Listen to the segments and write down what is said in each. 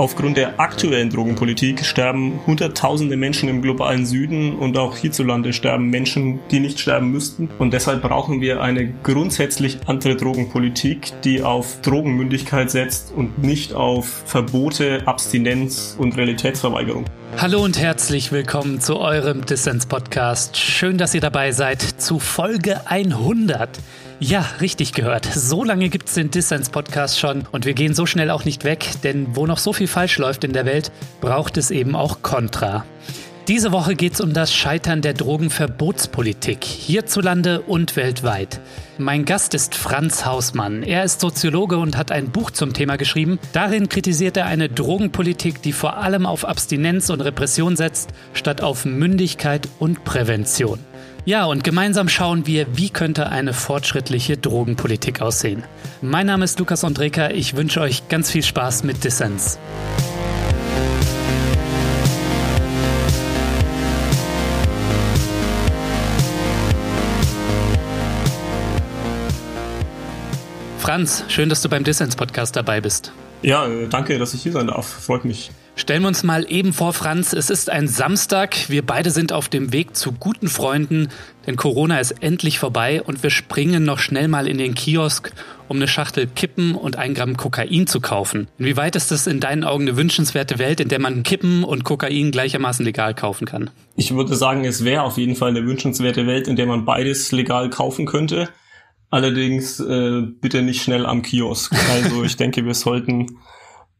Aufgrund der aktuellen Drogenpolitik sterben Hunderttausende Menschen im globalen Süden und auch hierzulande sterben Menschen, die nicht sterben müssten. Und deshalb brauchen wir eine grundsätzlich andere Drogenpolitik, die auf Drogenmündigkeit setzt und nicht auf Verbote, Abstinenz und Realitätsverweigerung. Hallo und herzlich willkommen zu eurem Dissens-Podcast. Schön, dass ihr dabei seid zu Folge 100. Ja, richtig gehört. So lange gibt es den Dissens-Podcast schon und wir gehen so schnell auch nicht weg, denn wo noch so viel falsch läuft in der Welt, braucht es eben auch Kontra. Diese Woche geht es um das Scheitern der Drogenverbotspolitik, hierzulande und weltweit. Mein Gast ist Franz Hausmann. Er ist Soziologe und hat ein Buch zum Thema geschrieben. Darin kritisiert er eine Drogenpolitik, die vor allem auf Abstinenz und Repression setzt, statt auf Mündigkeit und Prävention. Ja, und gemeinsam schauen wir, wie könnte eine fortschrittliche Drogenpolitik aussehen. Mein Name ist Lukas Andreka, ich wünsche euch ganz viel Spaß mit Dissens. Franz, schön, dass du beim Dissens-Podcast dabei bist. Ja, äh, danke, dass ich hier sein darf. Freut mich. Stellen wir uns mal eben vor, Franz, es ist ein Samstag, wir beide sind auf dem Weg zu guten Freunden, denn Corona ist endlich vorbei und wir springen noch schnell mal in den Kiosk, um eine Schachtel Kippen und ein Gramm Kokain zu kaufen. Inwieweit ist das in deinen Augen eine wünschenswerte Welt, in der man Kippen und Kokain gleichermaßen legal kaufen kann? Ich würde sagen, es wäre auf jeden Fall eine wünschenswerte Welt, in der man beides legal kaufen könnte. Allerdings äh, bitte nicht schnell am Kiosk. Also ich denke, wir sollten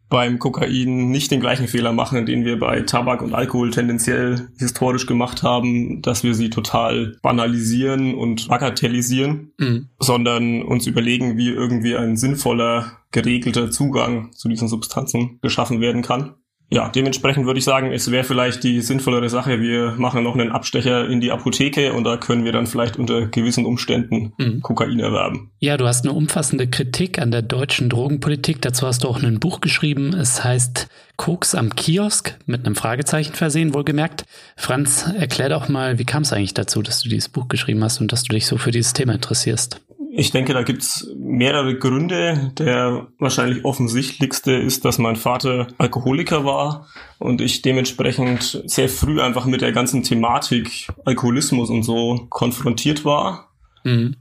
beim Kokain nicht den gleichen Fehler machen, den wir bei Tabak und Alkohol tendenziell historisch gemacht haben, dass wir sie total banalisieren und bagatellisieren, mhm. sondern uns überlegen, wie irgendwie ein sinnvoller, geregelter Zugang zu diesen Substanzen geschaffen werden kann ja, dementsprechend würde ich sagen, es wäre vielleicht die sinnvollere Sache, wir machen noch einen Abstecher in die Apotheke und da können wir dann vielleicht unter gewissen Umständen mhm. Kokain erwerben. Ja, du hast eine umfassende Kritik an der deutschen Drogenpolitik. Dazu hast du auch ein Buch geschrieben. Es heißt Koks am Kiosk mit einem Fragezeichen versehen, wohlgemerkt. Franz, erklär doch mal, wie kam es eigentlich dazu, dass du dieses Buch geschrieben hast und dass du dich so für dieses Thema interessierst? Ich denke, da gibt's mehrere Gründe. Der wahrscheinlich offensichtlichste ist, dass mein Vater Alkoholiker war und ich dementsprechend sehr früh einfach mit der ganzen Thematik Alkoholismus und so konfrontiert war. Mhm.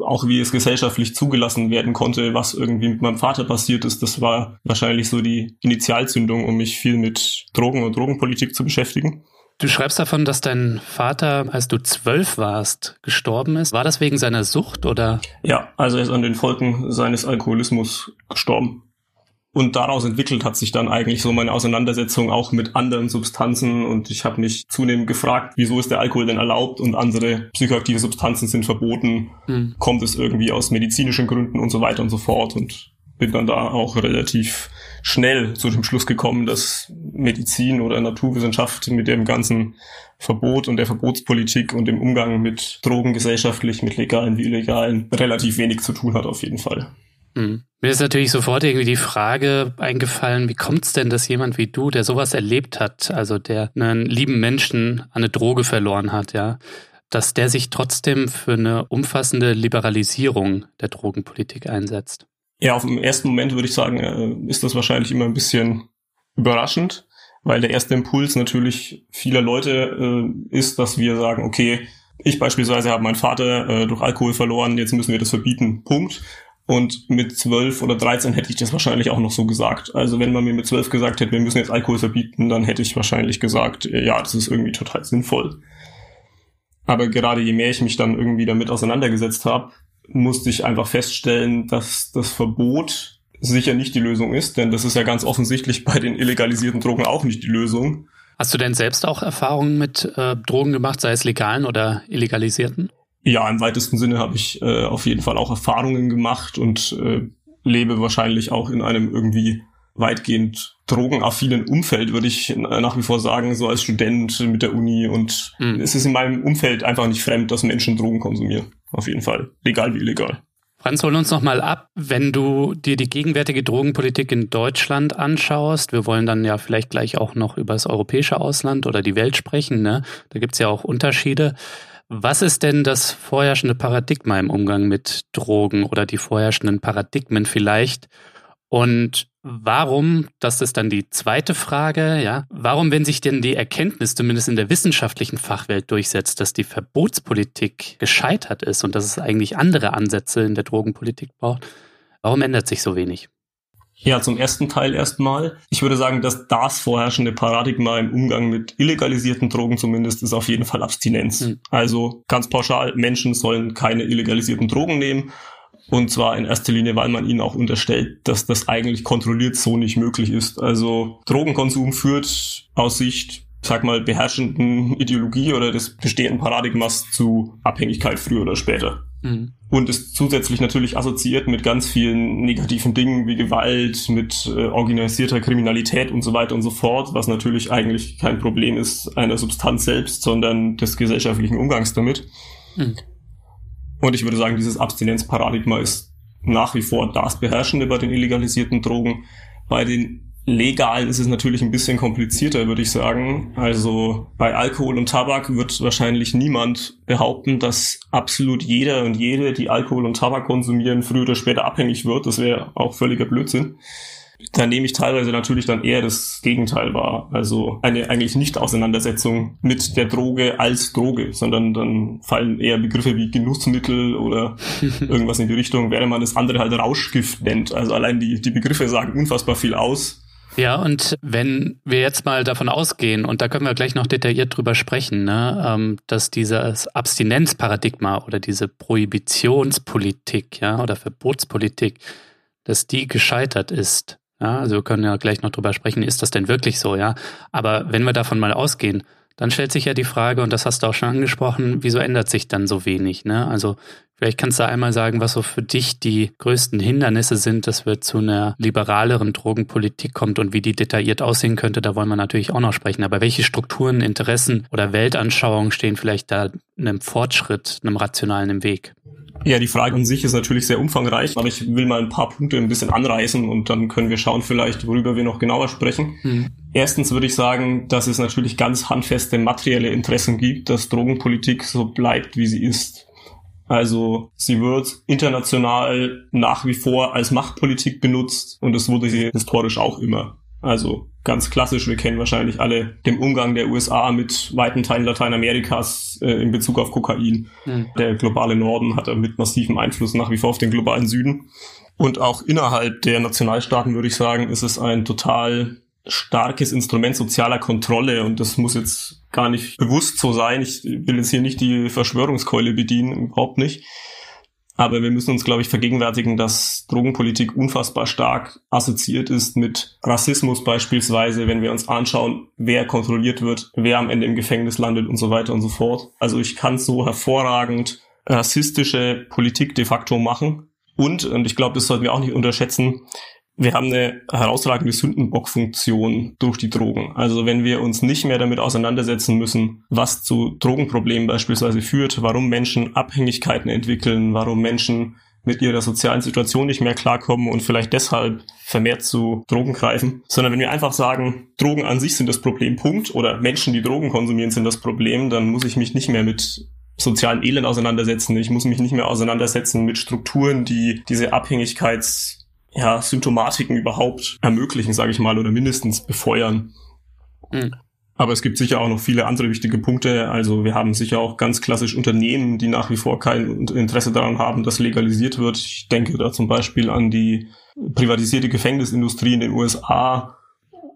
Auch wie es gesellschaftlich zugelassen werden konnte, was irgendwie mit meinem Vater passiert ist, das war wahrscheinlich so die Initialzündung, um mich viel mit Drogen und Drogenpolitik zu beschäftigen. Du schreibst davon, dass dein Vater, als du zwölf warst, gestorben ist. War das wegen seiner Sucht oder? Ja, also er ist an den Folgen seines Alkoholismus gestorben. Und daraus entwickelt hat sich dann eigentlich so meine Auseinandersetzung auch mit anderen Substanzen und ich habe mich zunehmend gefragt, wieso ist der Alkohol denn erlaubt und andere psychoaktive Substanzen sind verboten? Mhm. Kommt es irgendwie aus medizinischen Gründen und so weiter und so fort und bin dann da auch relativ schnell zu dem Schluss gekommen, dass Medizin oder Naturwissenschaft mit dem ganzen Verbot und der Verbotspolitik und dem Umgang mit Drogen gesellschaftlich, mit legalen wie illegalen, relativ wenig zu tun hat auf jeden Fall. Mhm. Mir ist natürlich sofort irgendwie die Frage eingefallen, wie kommt es denn, dass jemand wie du, der sowas erlebt hat, also der einen lieben Menschen an eine Droge verloren hat, ja, dass der sich trotzdem für eine umfassende Liberalisierung der Drogenpolitik einsetzt? Ja, auf dem ersten Moment würde ich sagen, äh, ist das wahrscheinlich immer ein bisschen überraschend, weil der erste Impuls natürlich vieler Leute äh, ist, dass wir sagen, okay, ich beispielsweise habe meinen Vater äh, durch Alkohol verloren, jetzt müssen wir das verbieten, Punkt. Und mit zwölf oder dreizehn hätte ich das wahrscheinlich auch noch so gesagt. Also wenn man mir mit zwölf gesagt hätte, wir müssen jetzt Alkohol verbieten, dann hätte ich wahrscheinlich gesagt, ja, das ist irgendwie total sinnvoll. Aber gerade je mehr ich mich dann irgendwie damit auseinandergesetzt habe, musste ich einfach feststellen, dass das Verbot sicher nicht die Lösung ist, denn das ist ja ganz offensichtlich bei den illegalisierten Drogen auch nicht die Lösung. Hast du denn selbst auch Erfahrungen mit äh, Drogen gemacht, sei es legalen oder illegalisierten? Ja, im weitesten Sinne habe ich äh, auf jeden Fall auch Erfahrungen gemacht und äh, lebe wahrscheinlich auch in einem irgendwie weitgehend drogenaffinen Umfeld, würde ich nach wie vor sagen, so als Student mit der Uni. Und mhm. es ist in meinem Umfeld einfach nicht fremd, dass Menschen Drogen konsumieren. Auf jeden Fall. Legal wie illegal. Franz, hol uns nochmal ab, wenn du dir die gegenwärtige Drogenpolitik in Deutschland anschaust. Wir wollen dann ja vielleicht gleich auch noch über das europäische Ausland oder die Welt sprechen. Ne? Da gibt's ja auch Unterschiede. Was ist denn das vorherrschende Paradigma im Umgang mit Drogen oder die vorherrschenden Paradigmen vielleicht? Und warum, das ist dann die zweite Frage, ja, warum, wenn sich denn die Erkenntnis zumindest in der wissenschaftlichen Fachwelt durchsetzt, dass die Verbotspolitik gescheitert ist und dass es eigentlich andere Ansätze in der Drogenpolitik braucht, warum ändert sich so wenig? Ja, zum ersten Teil erstmal. Ich würde sagen, dass das vorherrschende Paradigma im Umgang mit illegalisierten Drogen zumindest ist auf jeden Fall Abstinenz. Mhm. Also ganz pauschal, Menschen sollen keine illegalisierten Drogen nehmen und zwar in erster Linie, weil man ihnen auch unterstellt, dass das eigentlich kontrolliert so nicht möglich ist. Also Drogenkonsum führt aus Sicht, sag mal, beherrschenden Ideologie oder des bestehenden Paradigmas zu Abhängigkeit früher oder später. Mhm. Und ist zusätzlich natürlich assoziiert mit ganz vielen negativen Dingen wie Gewalt, mit äh, organisierter Kriminalität und so weiter und so fort, was natürlich eigentlich kein Problem ist einer Substanz selbst, sondern des gesellschaftlichen Umgangs damit. Mhm. Und ich würde sagen, dieses Abstinenzparadigma ist nach wie vor das Beherrschende bei den illegalisierten Drogen. Bei den legalen ist es natürlich ein bisschen komplizierter, würde ich sagen. Also bei Alkohol und Tabak wird wahrscheinlich niemand behaupten, dass absolut jeder und jede, die Alkohol und Tabak konsumieren, früher oder später abhängig wird. Das wäre auch völliger Blödsinn da nehme ich teilweise natürlich dann eher das Gegenteil wahr. Also eine eigentlich nicht Auseinandersetzung mit der Droge als Droge, sondern dann fallen eher Begriffe wie Genussmittel oder irgendwas in die Richtung, während man das andere halt Rauschgift nennt. Also allein die, die Begriffe sagen unfassbar viel aus. Ja, und wenn wir jetzt mal davon ausgehen, und da können wir gleich noch detailliert drüber sprechen, ne, ähm, dass dieses Abstinenzparadigma oder diese Prohibitionspolitik, ja, oder Verbotspolitik, dass die gescheitert ist, ja, also wir können ja gleich noch drüber sprechen, ist das denn wirklich so, ja? Aber wenn wir davon mal ausgehen, dann stellt sich ja die Frage, und das hast du auch schon angesprochen, wieso ändert sich dann so wenig? Ne? Also vielleicht kannst du einmal sagen, was so für dich die größten Hindernisse sind, dass wir zu einer liberaleren Drogenpolitik kommt und wie die detailliert aussehen könnte, da wollen wir natürlich auch noch sprechen. Aber welche Strukturen, Interessen oder Weltanschauungen stehen vielleicht da einem Fortschritt, einem rationalen im Weg? Ja, die Frage an sich ist natürlich sehr umfangreich, aber ich will mal ein paar Punkte ein bisschen anreißen und dann können wir schauen vielleicht, worüber wir noch genauer sprechen. Mhm. Erstens würde ich sagen, dass es natürlich ganz handfeste materielle Interessen gibt, dass Drogenpolitik so bleibt, wie sie ist. Also sie wird international nach wie vor als Machtpolitik benutzt und das wurde sie historisch auch immer. Also ganz klassisch, wir kennen wahrscheinlich alle den Umgang der USA mit weiten Teilen Lateinamerikas äh, in Bezug auf Kokain. Mhm. Der globale Norden hat mit massivem Einfluss nach wie vor auf den globalen Süden. Und auch innerhalb der Nationalstaaten würde ich sagen, ist es ein total starkes Instrument sozialer Kontrolle und das muss jetzt gar nicht bewusst so sein. Ich will jetzt hier nicht die Verschwörungskeule bedienen, überhaupt nicht. Aber wir müssen uns, glaube ich, vergegenwärtigen, dass Drogenpolitik unfassbar stark assoziiert ist mit Rassismus beispielsweise, wenn wir uns anschauen, wer kontrolliert wird, wer am Ende im Gefängnis landet und so weiter und so fort. Also ich kann so hervorragend rassistische Politik de facto machen. Und, und ich glaube, das sollten wir auch nicht unterschätzen, wir haben eine herausragende Sündenbockfunktion durch die Drogen. Also wenn wir uns nicht mehr damit auseinandersetzen müssen, was zu Drogenproblemen beispielsweise führt, warum Menschen Abhängigkeiten entwickeln, warum Menschen mit ihrer sozialen Situation nicht mehr klarkommen und vielleicht deshalb vermehrt zu Drogen greifen, sondern wenn wir einfach sagen, Drogen an sich sind das Problem, Punkt, oder Menschen, die Drogen konsumieren, sind das Problem, dann muss ich mich nicht mehr mit sozialen Elend auseinandersetzen. Ich muss mich nicht mehr auseinandersetzen mit Strukturen, die diese Abhängigkeits ja, Symptomatiken überhaupt ermöglichen, sage ich mal, oder mindestens befeuern. Mhm. Aber es gibt sicher auch noch viele andere wichtige Punkte. Also wir haben sicher auch ganz klassisch Unternehmen, die nach wie vor kein Interesse daran haben, dass legalisiert wird. Ich denke da zum Beispiel an die privatisierte Gefängnisindustrie in den USA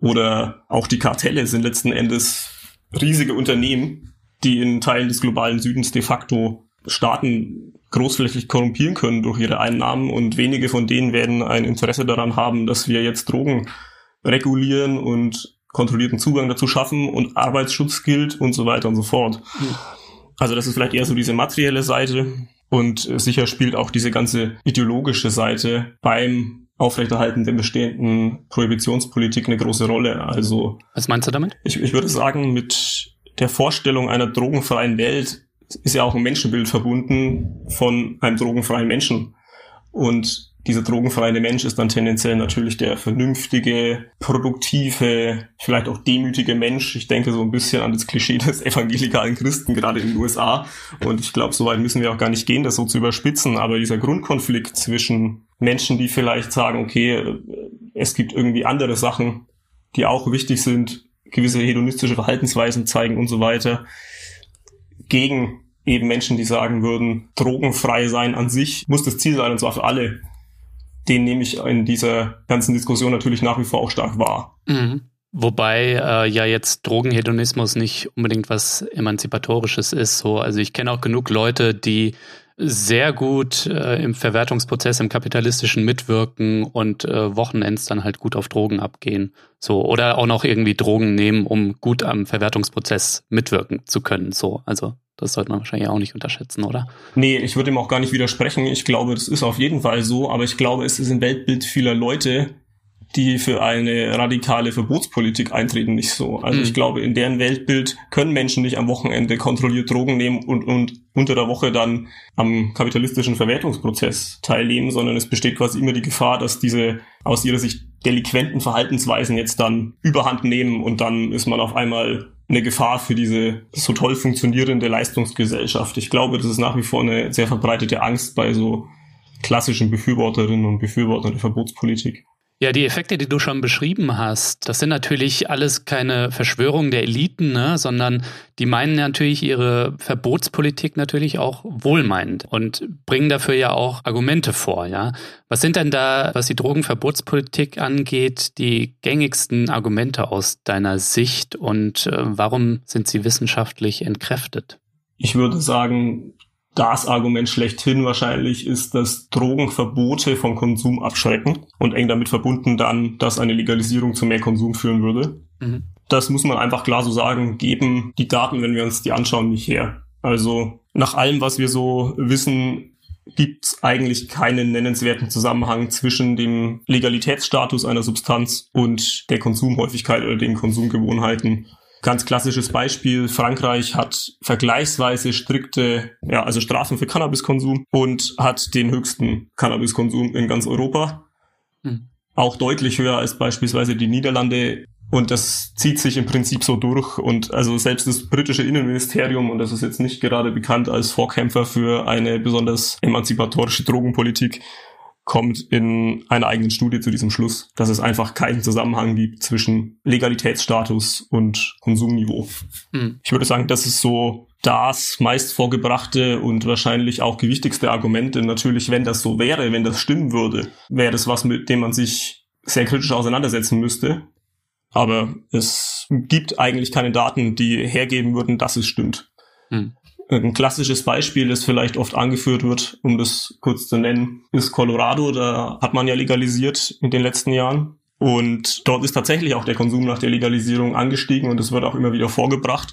oder auch die Kartelle sind letzten Endes riesige Unternehmen, die in Teilen des globalen Südens de facto Staaten großflächig korrumpieren können durch ihre Einnahmen und wenige von denen werden ein Interesse daran haben, dass wir jetzt Drogen regulieren und kontrollierten Zugang dazu schaffen und Arbeitsschutz gilt und so weiter und so fort. Mhm. Also das ist vielleicht eher so diese materielle Seite und sicher spielt auch diese ganze ideologische Seite beim Aufrechterhalten der bestehenden Prohibitionspolitik eine große Rolle. Also was meinst du damit? Ich, ich würde sagen, mit der Vorstellung einer drogenfreien Welt ist ja auch ein Menschenbild verbunden von einem drogenfreien Menschen. Und dieser drogenfreie Mensch ist dann tendenziell natürlich der vernünftige, produktive, vielleicht auch demütige Mensch. Ich denke so ein bisschen an das Klischee des evangelikalen Christen, gerade in den USA. Und ich glaube, so weit müssen wir auch gar nicht gehen, das so zu überspitzen. Aber dieser Grundkonflikt zwischen Menschen, die vielleicht sagen, okay, es gibt irgendwie andere Sachen, die auch wichtig sind, gewisse hedonistische Verhaltensweisen zeigen und so weiter, gegen eben Menschen, die sagen würden, drogenfrei sein an sich muss das Ziel sein und zwar für alle. Den nehme ich in dieser ganzen Diskussion natürlich nach wie vor auch stark wahr. Mhm. Wobei äh, ja jetzt Drogenhedonismus nicht unbedingt was Emanzipatorisches ist. So, also ich kenne auch genug Leute, die sehr gut äh, im Verwertungsprozess, im kapitalistischen mitwirken und äh, Wochenends dann halt gut auf Drogen abgehen. So, oder auch noch irgendwie Drogen nehmen, um gut am Verwertungsprozess mitwirken zu können. So, also das sollte man wahrscheinlich auch nicht unterschätzen, oder? Nee, ich würde ihm auch gar nicht widersprechen. Ich glaube, das ist auf jeden Fall so, aber ich glaube, es ist im Weltbild vieler Leute, die für eine radikale Verbotspolitik eintreten, nicht so. Also mhm. ich glaube, in deren Weltbild können Menschen nicht am Wochenende kontrolliert Drogen nehmen und, und unter der Woche dann am kapitalistischen Verwertungsprozess teilnehmen, sondern es besteht quasi immer die Gefahr, dass diese aus ihrer Sicht delinquenten Verhaltensweisen jetzt dann überhand nehmen und dann ist man auf einmal eine Gefahr für diese so toll funktionierende Leistungsgesellschaft. Ich glaube, das ist nach wie vor eine sehr verbreitete Angst bei so klassischen Befürworterinnen und Befürwortern der Verbotspolitik. Ja, die Effekte, die du schon beschrieben hast, das sind natürlich alles keine Verschwörungen der Eliten, ne, sondern die meinen natürlich ihre Verbotspolitik natürlich auch wohlmeinend und bringen dafür ja auch Argumente vor, ja. Was sind denn da, was die Drogenverbotspolitik angeht, die gängigsten Argumente aus deiner Sicht und äh, warum sind sie wissenschaftlich entkräftet? Ich würde sagen, das Argument schlechthin wahrscheinlich ist, dass Drogenverbote vom Konsum abschrecken und eng damit verbunden dann, dass eine Legalisierung zu mehr Konsum führen würde. Mhm. Das muss man einfach klar so sagen, geben die Daten, wenn wir uns die anschauen, nicht her. Also nach allem, was wir so wissen, gibt es eigentlich keinen nennenswerten Zusammenhang zwischen dem Legalitätsstatus einer Substanz und der Konsumhäufigkeit oder den Konsumgewohnheiten Ganz klassisches Beispiel, Frankreich hat vergleichsweise strikte, ja, also Strafen für Cannabiskonsum und hat den höchsten Cannabiskonsum in ganz Europa. Hm. Auch deutlich höher als beispielsweise die Niederlande. Und das zieht sich im Prinzip so durch. Und also selbst das britische Innenministerium, und das ist jetzt nicht gerade bekannt als Vorkämpfer für eine besonders emanzipatorische Drogenpolitik, kommt in einer eigenen Studie zu diesem Schluss, dass es einfach keinen Zusammenhang gibt zwischen Legalitätsstatus und Konsumniveau. Mhm. Ich würde sagen, das ist so das meist vorgebrachte und wahrscheinlich auch gewichtigste Argument. Denn natürlich, wenn das so wäre, wenn das stimmen würde, wäre das was, mit dem man sich sehr kritisch auseinandersetzen müsste. Aber es gibt eigentlich keine Daten, die hergeben würden, dass es stimmt. Mhm. Ein klassisches Beispiel, das vielleicht oft angeführt wird, um das kurz zu nennen, ist Colorado. Da hat man ja legalisiert in den letzten Jahren. Und dort ist tatsächlich auch der Konsum nach der Legalisierung angestiegen und es wird auch immer wieder vorgebracht.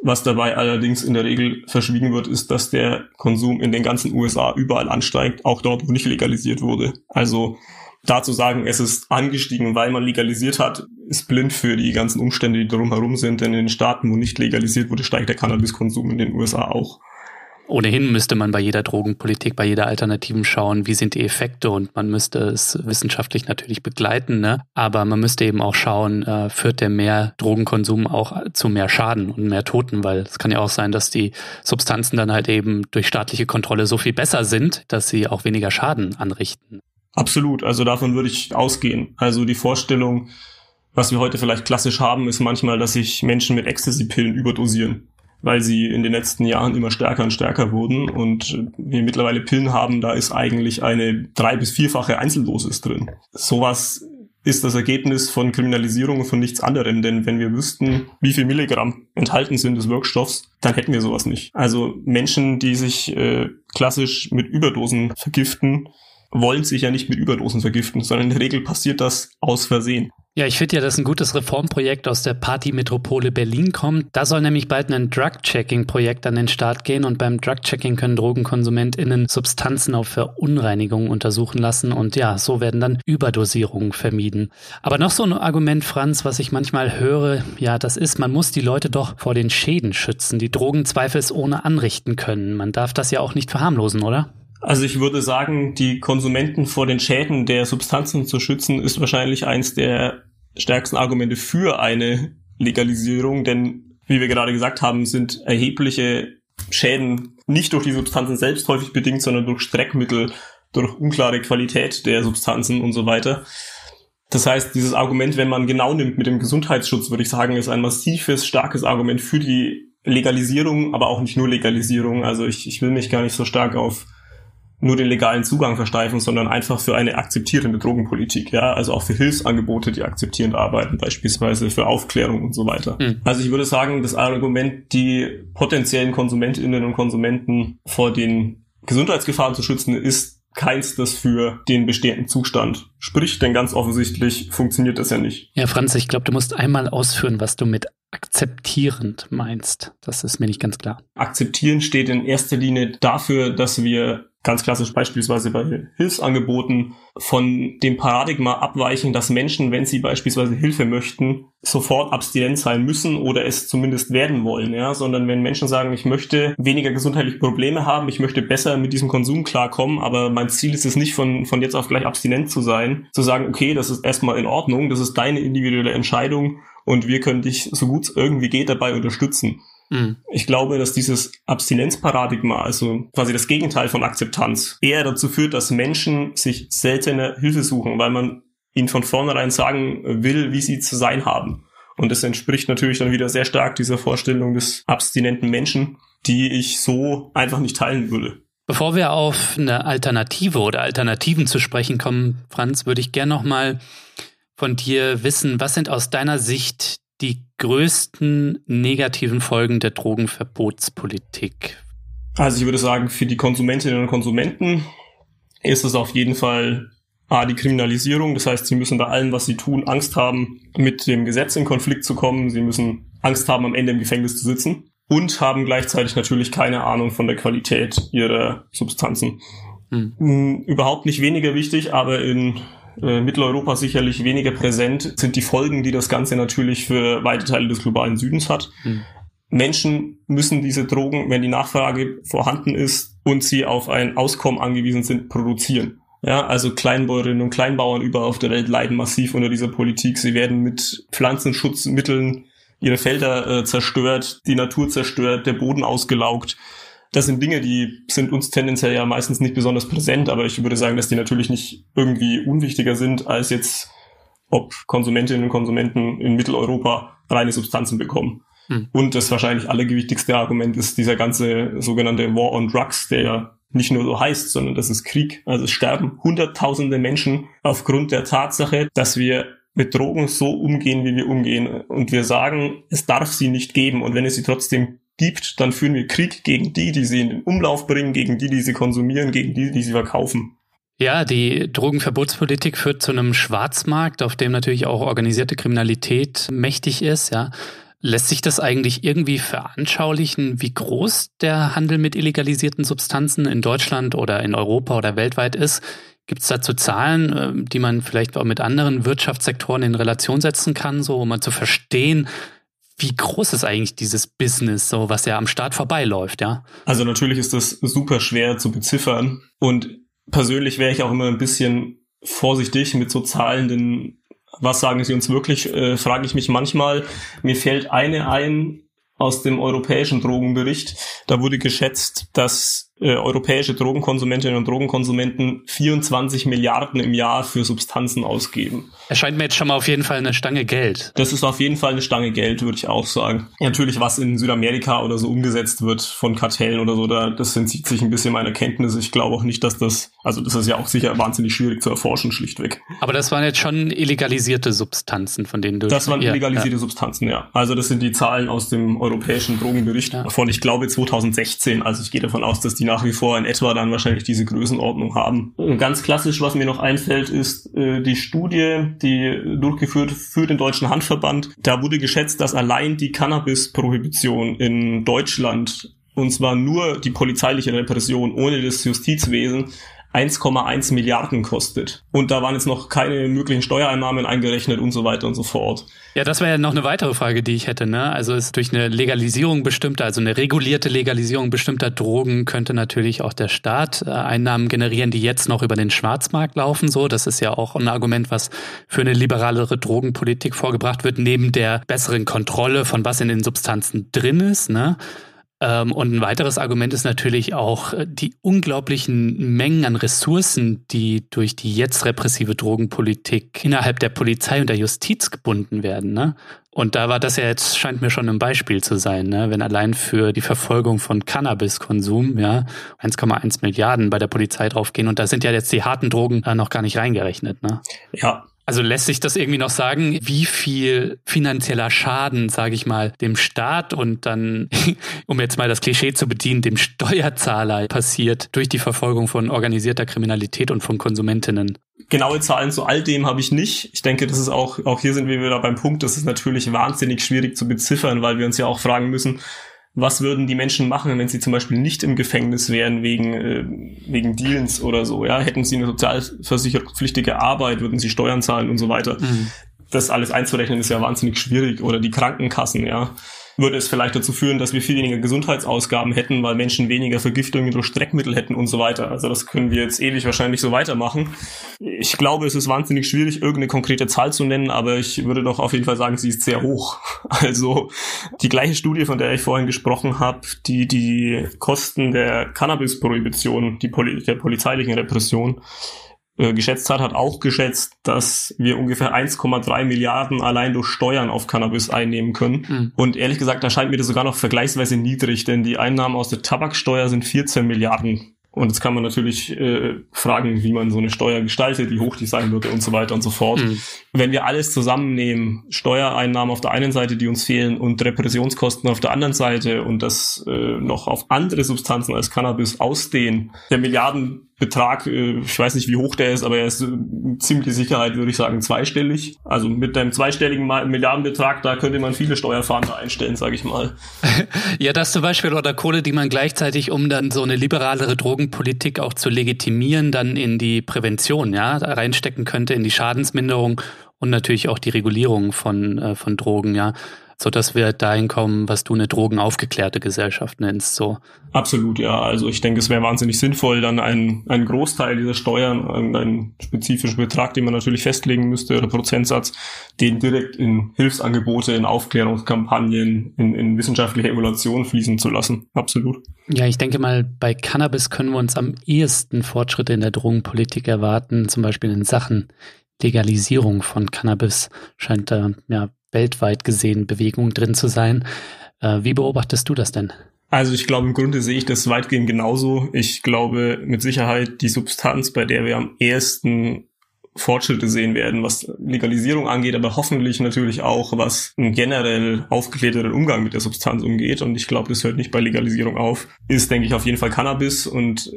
Was dabei allerdings in der Regel verschwiegen wird, ist, dass der Konsum in den ganzen USA überall ansteigt, auch dort, wo nicht legalisiert wurde. Also da zu sagen, es ist angestiegen, weil man legalisiert hat, ist blind für die ganzen Umstände, die drumherum sind. Denn in den Staaten, wo nicht legalisiert wurde, steigt der Cannabiskonsum in den USA auch. Ohnehin müsste man bei jeder Drogenpolitik, bei jeder Alternativen schauen, wie sind die Effekte und man müsste es wissenschaftlich natürlich begleiten, ne? aber man müsste eben auch schauen, äh, führt der mehr Drogenkonsum auch zu mehr Schaden und mehr Toten, weil es kann ja auch sein, dass die Substanzen dann halt eben durch staatliche Kontrolle so viel besser sind, dass sie auch weniger Schaden anrichten. Absolut, also davon würde ich ausgehen. Also die Vorstellung, was wir heute vielleicht klassisch haben, ist manchmal, dass sich Menschen mit Ecstasy-Pillen überdosieren, weil sie in den letzten Jahren immer stärker und stärker wurden und wir mittlerweile Pillen haben, da ist eigentlich eine drei- bis vierfache Einzeldosis drin. Sowas ist das Ergebnis von Kriminalisierung und von nichts anderem, denn wenn wir wüssten, wie viel Milligramm enthalten sind des Wirkstoffs, dann hätten wir sowas nicht. Also Menschen, die sich äh, klassisch mit Überdosen vergiften, wollen sich ja nicht mit Überdosen vergiften, sondern in der Regel passiert das aus Versehen. Ja, ich finde ja, dass ein gutes Reformprojekt aus der Partymetropole Berlin kommt. Da soll nämlich bald ein Drug-Checking-Projekt an den Start gehen und beim Drug-Checking können DrogenkonsumentInnen Substanzen auf Verunreinigung untersuchen lassen und ja, so werden dann Überdosierungen vermieden. Aber noch so ein Argument, Franz, was ich manchmal höre, ja, das ist, man muss die Leute doch vor den Schäden schützen, die Drogen zweifelsohne anrichten können. Man darf das ja auch nicht verharmlosen, oder? Also ich würde sagen, die Konsumenten vor den Schäden der Substanzen zu schützen, ist wahrscheinlich eins der stärksten Argumente für eine Legalisierung, denn wie wir gerade gesagt haben, sind erhebliche Schäden nicht durch die Substanzen selbst häufig bedingt, sondern durch Streckmittel, durch unklare Qualität der Substanzen und so weiter. Das heißt, dieses Argument, wenn man genau nimmt mit dem Gesundheitsschutz, würde ich sagen, ist ein massives, starkes Argument für die Legalisierung, aber auch nicht nur Legalisierung. Also ich, ich will mich gar nicht so stark auf nur den legalen Zugang versteifen, sondern einfach für eine akzeptierende Drogenpolitik, ja, also auch für Hilfsangebote, die akzeptierend arbeiten, beispielsweise für Aufklärung und so weiter. Mhm. Also ich würde sagen, das Argument, die potenziellen Konsumentinnen und Konsumenten vor den Gesundheitsgefahren zu schützen, ist keins, das für den bestehenden Zustand spricht, denn ganz offensichtlich funktioniert das ja nicht. Ja, Franz, ich glaube, du musst einmal ausführen, was du mit akzeptierend meinst. Das ist mir nicht ganz klar. Akzeptieren steht in erster Linie dafür, dass wir ganz klassisch beispielsweise bei Hilfsangeboten von dem Paradigma abweichen, dass Menschen, wenn sie beispielsweise Hilfe möchten, sofort abstinent sein müssen oder es zumindest werden wollen, ja, sondern wenn Menschen sagen, ich möchte weniger gesundheitliche Probleme haben, ich möchte besser mit diesem Konsum klarkommen, aber mein Ziel ist es nicht von, von jetzt auf gleich abstinent zu sein, zu sagen, okay, das ist erstmal in Ordnung, das ist deine individuelle Entscheidung und wir können dich so gut es irgendwie geht dabei unterstützen. Mhm. Ich glaube, dass dieses Abstinenzparadigma, also quasi das Gegenteil von Akzeptanz, eher dazu führt, dass Menschen sich seltener Hilfe suchen, weil man ihnen von vornherein sagen will, wie sie zu sein haben. Und das entspricht natürlich dann wieder sehr stark dieser Vorstellung des abstinenten Menschen, die ich so einfach nicht teilen würde. Bevor wir auf eine Alternative oder Alternativen zu sprechen kommen, Franz, würde ich gerne noch mal von dir wissen, was sind aus deiner Sicht die größten negativen Folgen der Drogenverbotspolitik? Also ich würde sagen, für die Konsumentinnen und Konsumenten ist es auf jeden Fall A, die Kriminalisierung. Das heißt, sie müssen bei allem, was sie tun, Angst haben, mit dem Gesetz in Konflikt zu kommen. Sie müssen Angst haben, am Ende im Gefängnis zu sitzen. Und haben gleichzeitig natürlich keine Ahnung von der Qualität ihrer Substanzen. Hm. Überhaupt nicht weniger wichtig, aber in äh, Mitteleuropa sicherlich weniger präsent, sind die Folgen, die das Ganze natürlich für weite Teile des globalen Südens hat. Mhm. Menschen müssen diese Drogen, wenn die Nachfrage vorhanden ist und sie auf ein Auskommen angewiesen sind, produzieren. Ja, also Kleinbäuerinnen und Kleinbauern überall auf der Welt leiden massiv unter dieser Politik. Sie werden mit Pflanzenschutzmitteln ihre Felder äh, zerstört, die Natur zerstört, der Boden ausgelaugt das sind Dinge, die sind uns tendenziell ja meistens nicht besonders präsent, aber ich würde sagen, dass die natürlich nicht irgendwie unwichtiger sind, als jetzt, ob Konsumentinnen und Konsumenten in Mitteleuropa reine Substanzen bekommen. Hm. Und das wahrscheinlich allergewichtigste Argument ist dieser ganze sogenannte War on Drugs, der ja nicht nur so heißt, sondern das ist Krieg. Also es sterben Hunderttausende Menschen aufgrund der Tatsache, dass wir mit Drogen so umgehen, wie wir umgehen. Und wir sagen, es darf sie nicht geben. Und wenn es sie trotzdem gibt, dann führen wir Krieg gegen die, die sie in den Umlauf bringen, gegen die, die sie konsumieren, gegen die, die sie verkaufen. Ja, die Drogenverbotspolitik führt zu einem Schwarzmarkt, auf dem natürlich auch organisierte Kriminalität mächtig ist, ja. Lässt sich das eigentlich irgendwie veranschaulichen, wie groß der Handel mit illegalisierten Substanzen in Deutschland oder in Europa oder weltweit ist? Gibt es dazu Zahlen, ähm, die man vielleicht auch mit anderen Wirtschaftssektoren in Relation setzen kann, so um mal zu verstehen, wie groß ist eigentlich dieses Business, so was ja am Start vorbeiläuft, ja? Also natürlich ist das super schwer zu beziffern und persönlich wäre ich auch immer ein bisschen vorsichtig mit so Zahlen, denn was sagen sie uns wirklich, äh, frage ich mich manchmal. Mir fällt eine ein aus dem europäischen Drogenbericht. Da wurde geschätzt, dass äh, europäische Drogenkonsumentinnen und Drogenkonsumenten 24 Milliarden im Jahr für Substanzen ausgeben. Erscheint mir jetzt schon mal auf jeden Fall eine Stange Geld. Das ist auf jeden Fall eine Stange Geld, würde ich auch sagen. Natürlich, was in Südamerika oder so umgesetzt wird von Kartellen oder so, da, das entzieht sich ein bisschen meiner Kenntnis. Ich glaube auch nicht, dass das, also das ist ja auch sicher wahnsinnig schwierig zu erforschen, schlichtweg. Aber das waren jetzt schon illegalisierte Substanzen, von denen du... Das waren illegalisierte ja. Substanzen, ja. Also das sind die Zahlen aus dem europäischen Drogenbericht ja. von, ich glaube, 2016. Also ich gehe davon aus, dass die nach wie vor in etwa dann wahrscheinlich diese Größenordnung haben. Ganz klassisch, was mir noch einfällt, ist äh, die Studie, die durchgeführt für den Deutschen Handverband. Da wurde geschätzt, dass allein die Cannabis-Prohibition in Deutschland und zwar nur die polizeiliche Repression ohne das Justizwesen 1,1 Milliarden kostet. Und da waren jetzt noch keine möglichen Steuereinnahmen eingerechnet und so weiter und so fort. Ja, das wäre ja noch eine weitere Frage, die ich hätte. Ne? Also ist durch eine Legalisierung bestimmter, also eine regulierte Legalisierung bestimmter Drogen könnte natürlich auch der Staat äh, Einnahmen generieren, die jetzt noch über den Schwarzmarkt laufen. So, das ist ja auch ein Argument, was für eine liberalere Drogenpolitik vorgebracht wird, neben der besseren Kontrolle von was in den Substanzen drin ist. Ne? Ähm, und ein weiteres Argument ist natürlich auch äh, die unglaublichen Mengen an Ressourcen, die durch die jetzt repressive Drogenpolitik innerhalb der Polizei und der Justiz gebunden werden. Ne? Und da war das ja jetzt, scheint mir schon ein Beispiel zu sein, ne? wenn allein für die Verfolgung von Cannabiskonsum ja 1,1 Milliarden bei der Polizei draufgehen und da sind ja jetzt die harten Drogen äh, noch gar nicht reingerechnet. Ne? Ja, also lässt sich das irgendwie noch sagen, wie viel finanzieller Schaden, sage ich mal, dem Staat und dann, um jetzt mal das Klischee zu bedienen, dem Steuerzahler passiert durch die Verfolgung von organisierter Kriminalität und von Konsumentinnen? Genaue Zahlen zu all dem habe ich nicht. Ich denke, das ist auch, auch hier sind wir wieder beim Punkt, das ist natürlich wahnsinnig schwierig zu beziffern, weil wir uns ja auch fragen müssen, was würden die Menschen machen, wenn sie zum Beispiel nicht im Gefängnis wären wegen, äh, wegen Deals oder so, ja? Hätten sie eine sozialversicherungspflichtige Arbeit, würden sie Steuern zahlen und so weiter. Mhm. Das alles einzurechnen ist ja wahnsinnig schwierig. Oder die Krankenkassen, ja würde es vielleicht dazu führen, dass wir viel weniger Gesundheitsausgaben hätten, weil Menschen weniger Vergiftungen durch Streckmittel hätten und so weiter. Also das können wir jetzt ewig wahrscheinlich so weitermachen. Ich glaube, es ist wahnsinnig schwierig, irgendeine konkrete Zahl zu nennen, aber ich würde doch auf jeden Fall sagen, sie ist sehr hoch. Also die gleiche Studie, von der ich vorhin gesprochen habe, die die Kosten der Cannabis-Prohibition, die Poli der polizeilichen Repression, äh, geschätzt hat, hat auch geschätzt, dass wir ungefähr 1,3 Milliarden allein durch Steuern auf Cannabis einnehmen können. Mhm. Und ehrlich gesagt, da scheint mir das sogar noch vergleichsweise niedrig, denn die Einnahmen aus der Tabaksteuer sind 14 Milliarden und jetzt kann man natürlich äh, fragen, wie man so eine Steuer gestaltet, wie hoch die sein würde und so weiter und so fort. Mhm. Wenn wir alles zusammennehmen, Steuereinnahmen auf der einen Seite, die uns fehlen, und Repressionskosten auf der anderen Seite und das äh, noch auf andere Substanzen als Cannabis ausdehnen, der Milliarden Betrag, äh, ich weiß nicht, wie hoch der ist, aber er ist äh, ziemlich Sicherheit, würde ich sagen, zweistellig. Also mit einem zweistelligen Milliardenbetrag, da könnte man viele Steuerfahnder einstellen, sage ich mal. ja, das zum Beispiel oder Kohle, die man gleichzeitig, um dann so eine liberalere Drogenpolitik auch zu legitimieren, dann in die Prävention, ja, reinstecken könnte, in die Schadensminderung und natürlich auch die Regulierung von, äh, von Drogen, ja so dass wir dahin kommen, was du eine drogenaufgeklärte Gesellschaft nennst. So. Absolut, ja. Also ich denke, es wäre wahnsinnig sinnvoll, dann einen, einen Großteil dieser Steuern, einen spezifischen Betrag, den man natürlich festlegen müsste, oder Prozentsatz, den direkt in Hilfsangebote, in Aufklärungskampagnen, in, in wissenschaftliche Evaluation fließen zu lassen. Absolut. Ja, ich denke mal, bei Cannabis können wir uns am ehesten Fortschritte in der Drogenpolitik erwarten, zum Beispiel in Sachen Legalisierung von Cannabis scheint da ja weltweit gesehen Bewegung drin zu sein. Äh, wie beobachtest du das denn? Also ich glaube, im Grunde sehe ich das weitgehend genauso. Ich glaube mit Sicherheit die Substanz, bei der wir am ehesten Fortschritte sehen werden, was Legalisierung angeht, aber hoffentlich natürlich auch, was einen generell aufgeklärteren Umgang mit der Substanz umgeht. Und ich glaube, das hört nicht bei Legalisierung auf. Ist, denke ich, auf jeden Fall Cannabis. Und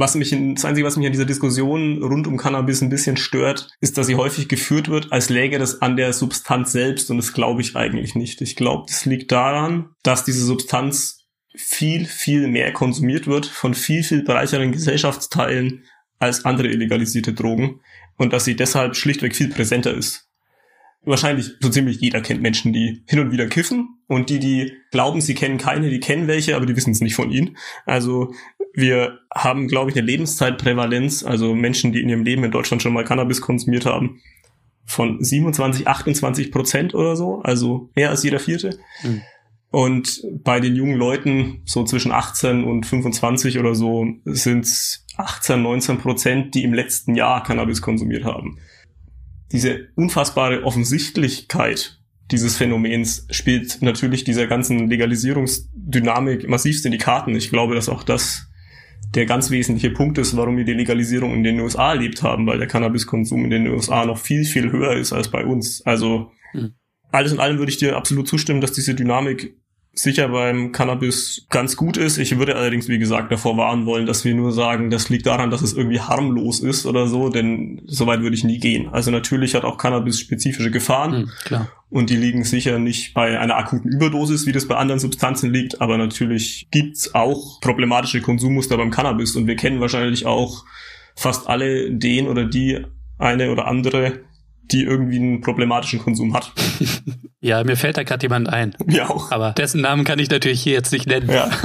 was mich, in, das Einzige, was mich an dieser Diskussion rund um Cannabis ein bisschen stört, ist, dass sie häufig geführt wird, als läge das an der Substanz selbst und das glaube ich eigentlich nicht. Ich glaube, das liegt daran, dass diese Substanz viel, viel mehr konsumiert wird von viel, viel breiteren Gesellschaftsteilen als andere illegalisierte Drogen und dass sie deshalb schlichtweg viel präsenter ist wahrscheinlich so ziemlich jeder kennt Menschen, die hin und wieder kiffen und die, die glauben, sie kennen keine, die kennen welche, aber die wissen es nicht von ihnen. Also wir haben, glaube ich, eine Lebenszeitprävalenz, also Menschen, die in ihrem Leben in Deutschland schon mal Cannabis konsumiert haben, von 27, 28 Prozent oder so, also mehr als jeder vierte. Mhm. Und bei den jungen Leuten, so zwischen 18 und 25 oder so, sind es 18, 19 Prozent, die im letzten Jahr Cannabis konsumiert haben diese unfassbare Offensichtlichkeit dieses Phänomens spielt natürlich dieser ganzen Legalisierungsdynamik massivst in die Karten. Ich glaube, dass auch das der ganz wesentliche Punkt ist, warum wir die Legalisierung in den USA erlebt haben, weil der Cannabiskonsum in den USA noch viel, viel höher ist als bei uns. Also mhm. alles in allem würde ich dir absolut zustimmen, dass diese Dynamik sicher beim Cannabis ganz gut ist. Ich würde allerdings, wie gesagt, davor warnen wollen, dass wir nur sagen, das liegt daran, dass es irgendwie harmlos ist oder so, denn so weit würde ich nie gehen. Also natürlich hat auch Cannabis spezifische Gefahren. Mhm, klar. Und die liegen sicher nicht bei einer akuten Überdosis, wie das bei anderen Substanzen liegt, aber natürlich gibt's auch problematische Konsummuster beim Cannabis und wir kennen wahrscheinlich auch fast alle den oder die eine oder andere, die irgendwie einen problematischen Konsum hat. Ja, mir fällt da gerade jemand ein. Ja auch. Aber dessen Namen kann ich natürlich hier jetzt nicht nennen. Ja.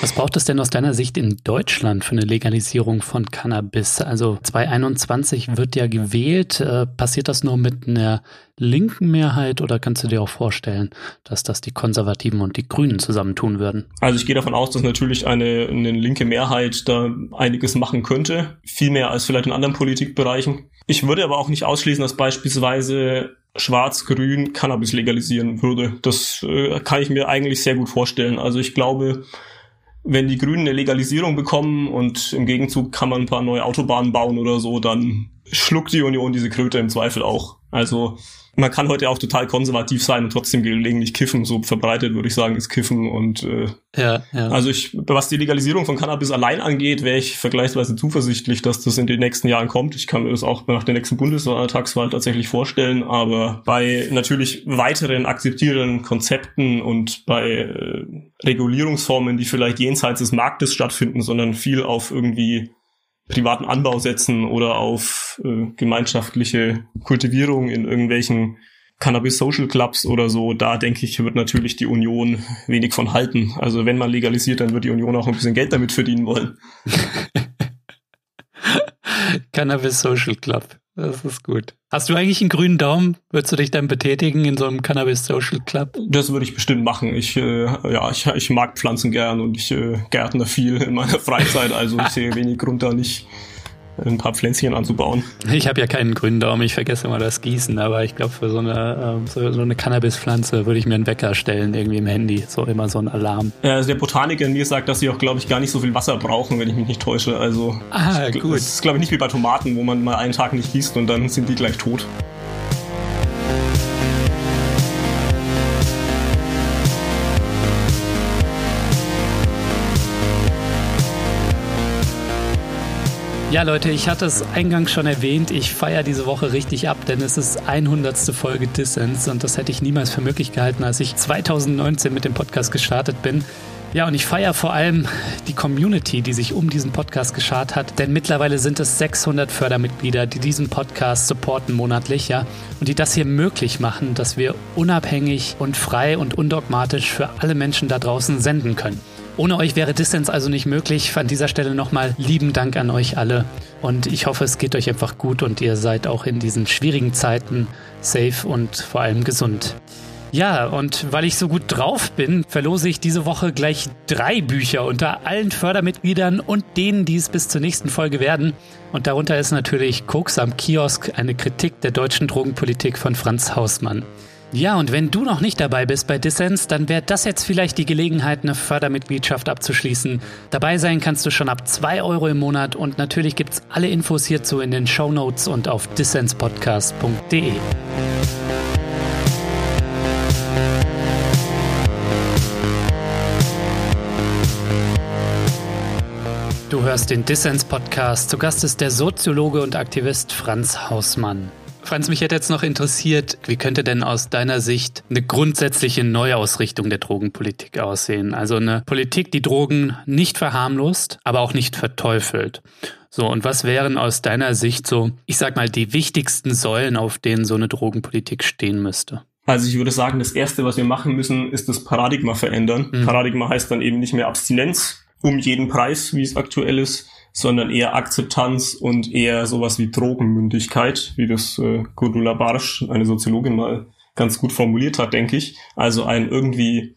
Was braucht es denn aus deiner Sicht in Deutschland für eine Legalisierung von Cannabis? Also 2021 wird ja gewählt. Äh, passiert das nur mit einer linken Mehrheit oder kannst du dir auch vorstellen, dass das die Konservativen und die Grünen zusammentun würden? Also ich gehe davon aus, dass natürlich eine, eine linke Mehrheit da einiges machen könnte. Viel mehr als vielleicht in anderen Politikbereichen. Ich würde aber auch nicht ausschließen, dass beispielsweise Schwarz-Grün Cannabis legalisieren würde. Das äh, kann ich mir eigentlich sehr gut vorstellen. Also ich glaube, wenn die Grünen eine Legalisierung bekommen und im Gegenzug kann man ein paar neue Autobahnen bauen oder so, dann schluckt die Union diese Kröte im Zweifel auch. Also man kann heute auch total konservativ sein und trotzdem gelegentlich kiffen. So verbreitet würde ich sagen, ist Kiffen. Und äh, ja, ja. also ich, was die Legalisierung von Cannabis allein angeht, wäre ich vergleichsweise zuversichtlich, dass das in den nächsten Jahren kommt. Ich kann mir das auch nach der nächsten Bundestagswahl tatsächlich vorstellen. Aber bei natürlich weiteren akzeptierenden Konzepten und bei äh, Regulierungsformen, die vielleicht jenseits des Marktes stattfinden, sondern viel auf irgendwie privaten Anbau setzen oder auf äh, gemeinschaftliche Kultivierung in irgendwelchen Cannabis Social Clubs oder so, da denke ich, wird natürlich die Union wenig von halten. Also wenn man legalisiert, dann wird die Union auch ein bisschen Geld damit verdienen wollen. Cannabis Social Club. Das ist gut. Hast du eigentlich einen grünen Daumen? Würdest du dich dann betätigen in so einem Cannabis Social Club? Das würde ich bestimmt machen. Ich, äh, ja, ich, ich mag Pflanzen gern und ich äh, gärtne viel in meiner Freizeit. Also ich sehe wenig Grund da nicht ein paar Pflänzchen anzubauen. Ich habe ja keinen grünen Daumen, ich vergesse immer das Gießen, aber ich glaube, für so eine, äh, so, so eine Cannabispflanze würde ich mir einen Wecker stellen, irgendwie im Handy, so immer so ein Alarm. Ja, also der Botaniker in mir sagt, dass sie auch, glaube ich, gar nicht so viel Wasser brauchen, wenn ich mich nicht täusche. Also, ah, gut. Das ist, glaube ich, nicht wie bei Tomaten, wo man mal einen Tag nicht gießt und dann sind die gleich tot. Ja, Leute, ich hatte es eingangs schon erwähnt. Ich feiere diese Woche richtig ab, denn es ist 100. Folge Dissens und das hätte ich niemals für möglich gehalten, als ich 2019 mit dem Podcast gestartet bin. Ja, und ich feiere vor allem die Community, die sich um diesen Podcast geschart hat, denn mittlerweile sind es 600 Fördermitglieder, die diesen Podcast supporten monatlich, ja, und die das hier möglich machen, dass wir unabhängig und frei und undogmatisch für alle Menschen da draußen senden können. Ohne euch wäre Distance also nicht möglich. An dieser Stelle nochmal lieben Dank an euch alle. Und ich hoffe, es geht euch einfach gut und ihr seid auch in diesen schwierigen Zeiten safe und vor allem gesund. Ja, und weil ich so gut drauf bin, verlose ich diese Woche gleich drei Bücher unter allen Fördermitgliedern und denen, die es bis zur nächsten Folge werden. Und darunter ist natürlich Koks am Kiosk, eine Kritik der deutschen Drogenpolitik von Franz Hausmann. Ja, und wenn du noch nicht dabei bist bei Dissens, dann wäre das jetzt vielleicht die Gelegenheit, eine Fördermitgliedschaft abzuschließen. Dabei sein kannst du schon ab 2 Euro im Monat und natürlich gibt's alle Infos hierzu in den Show Notes und auf dissenspodcast.de. Du hörst den Dissens Podcast. Zu Gast ist der Soziologe und Aktivist Franz Hausmann. Franz, mich hätte jetzt noch interessiert, wie könnte denn aus deiner Sicht eine grundsätzliche Neuausrichtung der Drogenpolitik aussehen? Also eine Politik, die Drogen nicht verharmlost, aber auch nicht verteufelt. So, und was wären aus deiner Sicht so, ich sag mal, die wichtigsten Säulen, auf denen so eine Drogenpolitik stehen müsste? Also ich würde sagen, das Erste, was wir machen müssen, ist das Paradigma verändern. Mhm. Paradigma heißt dann eben nicht mehr Abstinenz um jeden Preis, wie es aktuell ist, sondern eher Akzeptanz und eher sowas wie Drogenmündigkeit, wie das äh, Gudula Barsch, eine Soziologin, mal ganz gut formuliert hat, denke ich. Also ein irgendwie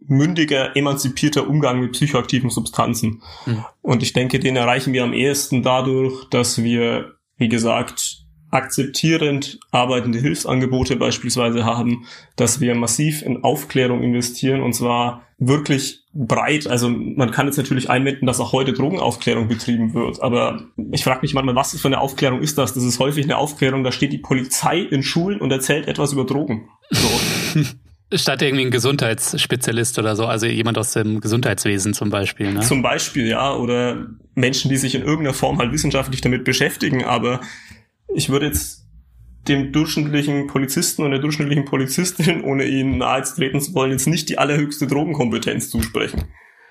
mündiger, emanzipierter Umgang mit psychoaktiven Substanzen. Mhm. Und ich denke, den erreichen wir am ehesten dadurch, dass wir, wie gesagt, akzeptierend arbeitende Hilfsangebote beispielsweise haben, dass wir massiv in Aufklärung investieren und zwar wirklich breit. Also man kann jetzt natürlich einwenden, dass auch heute Drogenaufklärung betrieben wird, aber ich frage mich manchmal, was für eine Aufklärung ist das? Das ist häufig eine Aufklärung, da steht die Polizei in Schulen und erzählt etwas über Drogen. So. Statt irgendwie ein Gesundheitsspezialist oder so, also jemand aus dem Gesundheitswesen zum Beispiel. Ne? Zum Beispiel, ja, oder Menschen, die sich in irgendeiner Form halt wissenschaftlich damit beschäftigen, aber ich würde jetzt dem durchschnittlichen Polizisten und der durchschnittlichen Polizistin, ohne ihnen nahe treten zu wollen, jetzt nicht die allerhöchste Drogenkompetenz zusprechen.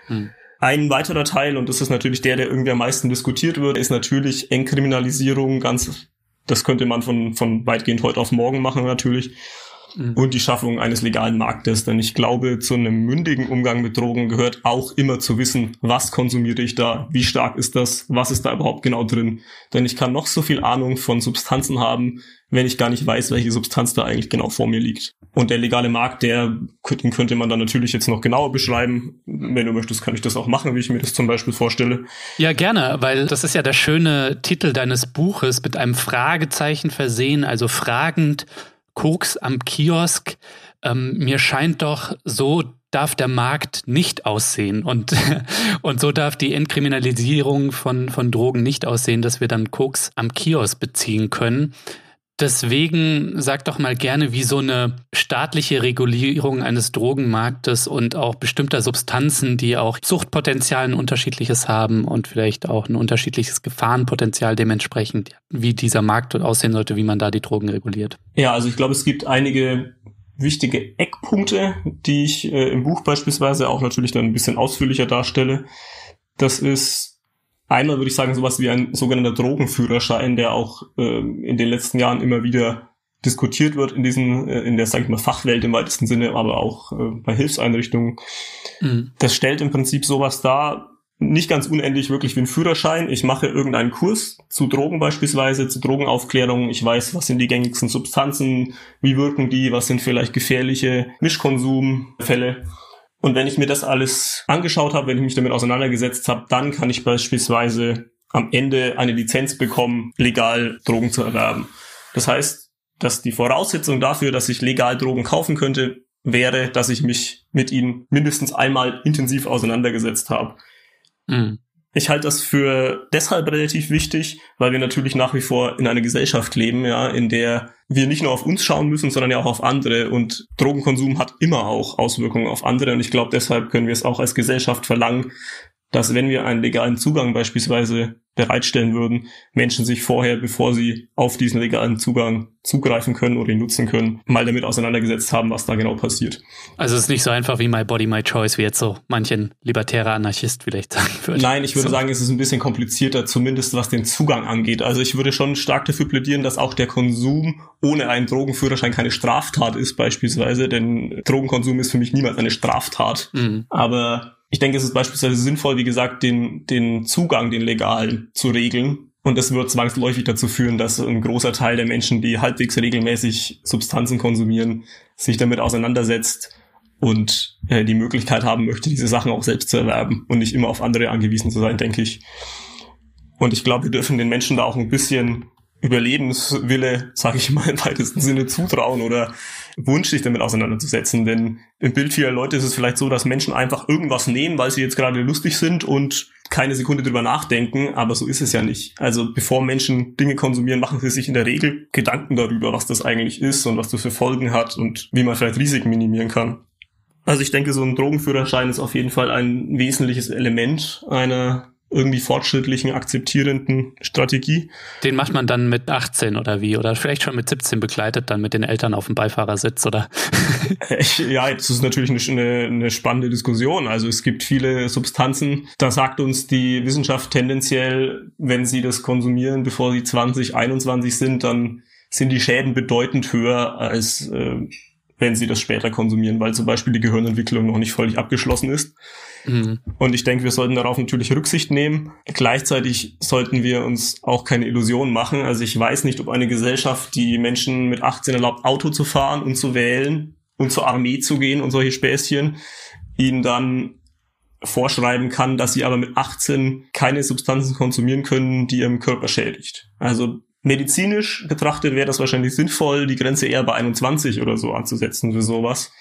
Hm. Ein weiterer Teil, und das ist natürlich der, der irgendwie am meisten diskutiert wird, ist natürlich Entkriminalisierung. Ganz, das könnte man von, von weitgehend heute auf morgen machen natürlich. Mhm. und die Schaffung eines legalen Marktes. Denn ich glaube, zu einem mündigen Umgang mit Drogen gehört auch immer zu wissen, was konsumiere ich da, wie stark ist das, was ist da überhaupt genau drin. Denn ich kann noch so viel Ahnung von Substanzen haben, wenn ich gar nicht weiß, welche Substanz da eigentlich genau vor mir liegt. Und der legale Markt, der den könnte man dann natürlich jetzt noch genauer beschreiben. Wenn du möchtest, kann ich das auch machen, wie ich mir das zum Beispiel vorstelle. Ja, gerne, weil das ist ja der schöne Titel deines Buches mit einem Fragezeichen versehen, also fragend, Koks am Kiosk. Ähm, mir scheint doch so darf der Markt nicht aussehen und, und so darf die Entkriminalisierung von, von Drogen nicht aussehen, dass wir dann Koks am Kiosk beziehen können. Deswegen sag doch mal gerne, wie so eine staatliche Regulierung eines Drogenmarktes und auch bestimmter Substanzen, die auch Suchtpotenzial ein unterschiedliches haben und vielleicht auch ein unterschiedliches Gefahrenpotenzial dementsprechend, wie dieser Markt aussehen sollte, wie man da die Drogen reguliert. Ja, also ich glaube, es gibt einige wichtige Eckpunkte, die ich äh, im Buch beispielsweise auch natürlich dann ein bisschen ausführlicher darstelle. Das ist Einmal würde ich sagen, sowas wie ein sogenannter Drogenführerschein, der auch äh, in den letzten Jahren immer wieder diskutiert wird in diesen, äh, in der, sag ich mal, Fachwelt im weitesten Sinne, aber auch äh, bei Hilfseinrichtungen. Mhm. Das stellt im Prinzip sowas dar, nicht ganz unendlich wirklich wie ein Führerschein. Ich mache irgendeinen Kurs zu Drogen beispielsweise, zu Drogenaufklärung. Ich weiß, was sind die gängigsten Substanzen, wie wirken die, was sind vielleicht gefährliche Mischkonsumfälle. Und wenn ich mir das alles angeschaut habe, wenn ich mich damit auseinandergesetzt habe, dann kann ich beispielsweise am Ende eine Lizenz bekommen, legal Drogen zu erwerben. Das heißt, dass die Voraussetzung dafür, dass ich legal Drogen kaufen könnte, wäre, dass ich mich mit ihnen mindestens einmal intensiv auseinandergesetzt habe. Mhm. Ich halte das für deshalb relativ wichtig, weil wir natürlich nach wie vor in einer Gesellschaft leben, ja, in der wir nicht nur auf uns schauen müssen, sondern ja auch auf andere. Und Drogenkonsum hat immer auch Auswirkungen auf andere. Und ich glaube, deshalb können wir es auch als Gesellschaft verlangen, dass wenn wir einen legalen Zugang beispielsweise bereitstellen würden, Menschen sich vorher, bevor sie auf diesen legalen Zugang zugreifen können oder ihn nutzen können, mal damit auseinandergesetzt haben, was da genau passiert. Also es ist nicht so einfach wie My Body, My Choice, wie jetzt so manchen libertärer Anarchist vielleicht sagen würde. Nein, ich würde so. sagen, es ist ein bisschen komplizierter, zumindest was den Zugang angeht. Also ich würde schon stark dafür plädieren, dass auch der Konsum ohne einen Drogenführerschein keine Straftat ist beispielsweise, denn Drogenkonsum ist für mich niemals eine Straftat. Mhm. Aber ich denke, es ist beispielsweise sinnvoll, wie gesagt, den, den Zugang, den legalen zu regeln. Und das wird zwangsläufig dazu führen, dass ein großer Teil der Menschen, die halbwegs regelmäßig Substanzen konsumieren, sich damit auseinandersetzt und äh, die Möglichkeit haben möchte, diese Sachen auch selbst zu erwerben und nicht immer auf andere angewiesen zu sein, denke ich. Und ich glaube, wir dürfen den Menschen da auch ein bisschen Überlebenswille, sage ich mal im weitesten Sinne, zutrauen oder Wunsch, sich damit auseinanderzusetzen. Denn im Bild vieler Leute ist es vielleicht so, dass Menschen einfach irgendwas nehmen, weil sie jetzt gerade lustig sind und keine Sekunde drüber nachdenken, aber so ist es ja nicht. Also bevor Menschen Dinge konsumieren, machen sie sich in der Regel Gedanken darüber, was das eigentlich ist und was das für Folgen hat und wie man vielleicht Risiken minimieren kann. Also ich denke, so ein Drogenführerschein ist auf jeden Fall ein wesentliches Element einer irgendwie fortschrittlichen, akzeptierenden Strategie. Den macht man dann mit 18 oder wie? Oder vielleicht schon mit 17 begleitet, dann mit den Eltern auf dem Beifahrersitz, oder? ja, das ist natürlich eine, eine spannende Diskussion. Also es gibt viele Substanzen, da sagt uns die Wissenschaft tendenziell, wenn sie das konsumieren, bevor sie 20, 21 sind, dann sind die Schäden bedeutend höher als äh, wenn sie das später konsumieren, weil zum Beispiel die Gehirnentwicklung noch nicht völlig abgeschlossen ist. Mhm. Und ich denke, wir sollten darauf natürlich Rücksicht nehmen. Gleichzeitig sollten wir uns auch keine Illusionen machen. Also ich weiß nicht, ob eine Gesellschaft, die Menschen mit 18 erlaubt, Auto zu fahren und zu wählen und zur Armee zu gehen und solche Späßchen, ihnen dann vorschreiben kann, dass sie aber mit 18 keine Substanzen konsumieren können, die ihrem Körper schädigt. Also medizinisch betrachtet wäre das wahrscheinlich sinnvoll, die Grenze eher bei 21 oder so anzusetzen für sowas.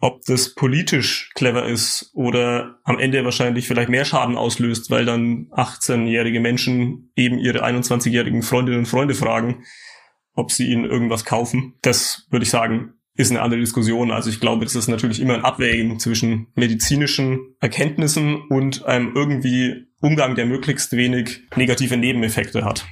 Ob das politisch clever ist oder am Ende wahrscheinlich vielleicht mehr Schaden auslöst, weil dann 18-jährige Menschen eben ihre 21-jährigen Freundinnen und Freunde fragen, ob sie ihnen irgendwas kaufen. Das würde ich sagen, ist eine andere Diskussion. Also ich glaube, das ist natürlich immer ein Abwägen zwischen medizinischen Erkenntnissen und einem irgendwie Umgang, der möglichst wenig negative Nebeneffekte hat.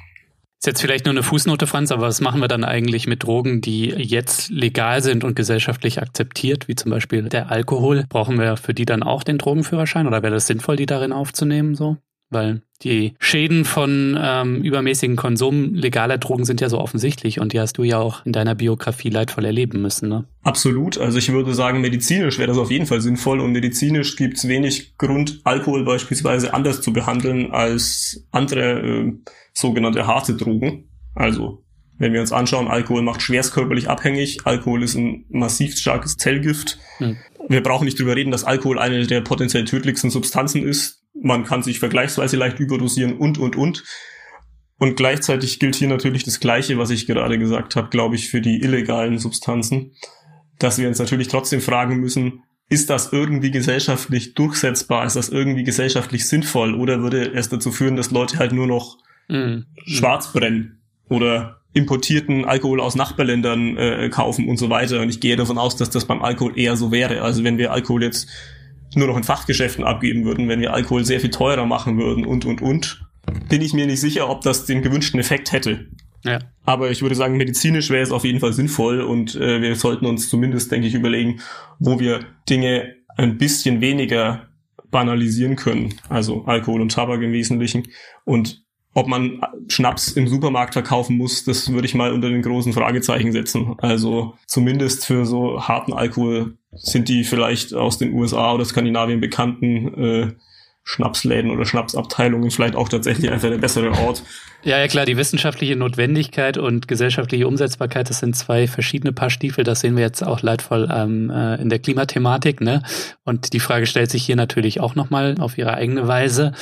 Ist jetzt vielleicht nur eine Fußnote, Franz, aber was machen wir dann eigentlich mit Drogen, die jetzt legal sind und gesellschaftlich akzeptiert, wie zum Beispiel der Alkohol? Brauchen wir für die dann auch den Drogenführerschein oder wäre das sinnvoll, die darin aufzunehmen so? Weil die Schäden von ähm, übermäßigen Konsum legaler Drogen sind ja so offensichtlich und die hast du ja auch in deiner Biografie leidvoll erleben müssen. Ne? Absolut. Also ich würde sagen, medizinisch wäre das auf jeden Fall sinnvoll und medizinisch gibt es wenig Grund, Alkohol beispielsweise anders zu behandeln als andere äh, sogenannte harte Drogen. Also wenn wir uns anschauen, Alkohol macht schwerstkörperlich abhängig. Alkohol ist ein massiv starkes Zellgift. Hm. Wir brauchen nicht drüber reden, dass Alkohol eine der potenziell tödlichsten Substanzen ist man kann sich vergleichsweise leicht überdosieren und, und, und. Und gleichzeitig gilt hier natürlich das Gleiche, was ich gerade gesagt habe, glaube ich, für die illegalen Substanzen, dass wir uns natürlich trotzdem fragen müssen, ist das irgendwie gesellschaftlich durchsetzbar? Ist das irgendwie gesellschaftlich sinnvoll? Oder würde es dazu führen, dass Leute halt nur noch mhm. schwarz brennen oder importierten Alkohol aus Nachbarländern äh, kaufen und so weiter? Und ich gehe davon aus, dass das beim Alkohol eher so wäre. Also wenn wir Alkohol jetzt nur noch in Fachgeschäften abgeben würden, wenn wir Alkohol sehr viel teurer machen würden und, und, und, bin ich mir nicht sicher, ob das den gewünschten Effekt hätte. Ja. Aber ich würde sagen, medizinisch wäre es auf jeden Fall sinnvoll und äh, wir sollten uns zumindest, denke ich, überlegen, wo wir Dinge ein bisschen weniger banalisieren können. Also Alkohol und Tabak im Wesentlichen. Und ob man Schnaps im Supermarkt verkaufen muss, das würde ich mal unter den großen Fragezeichen setzen. Also zumindest für so harten Alkohol sind die vielleicht aus den USA oder Skandinavien bekannten äh, Schnapsläden oder Schnapsabteilungen vielleicht auch tatsächlich einfach der bessere Ort. Ja, ja klar, die wissenschaftliche Notwendigkeit und gesellschaftliche Umsetzbarkeit, das sind zwei verschiedene Paar Stiefel. Das sehen wir jetzt auch leidvoll ähm, äh, in der Klimathematik. Ne? Und die Frage stellt sich hier natürlich auch nochmal auf ihre eigene Weise.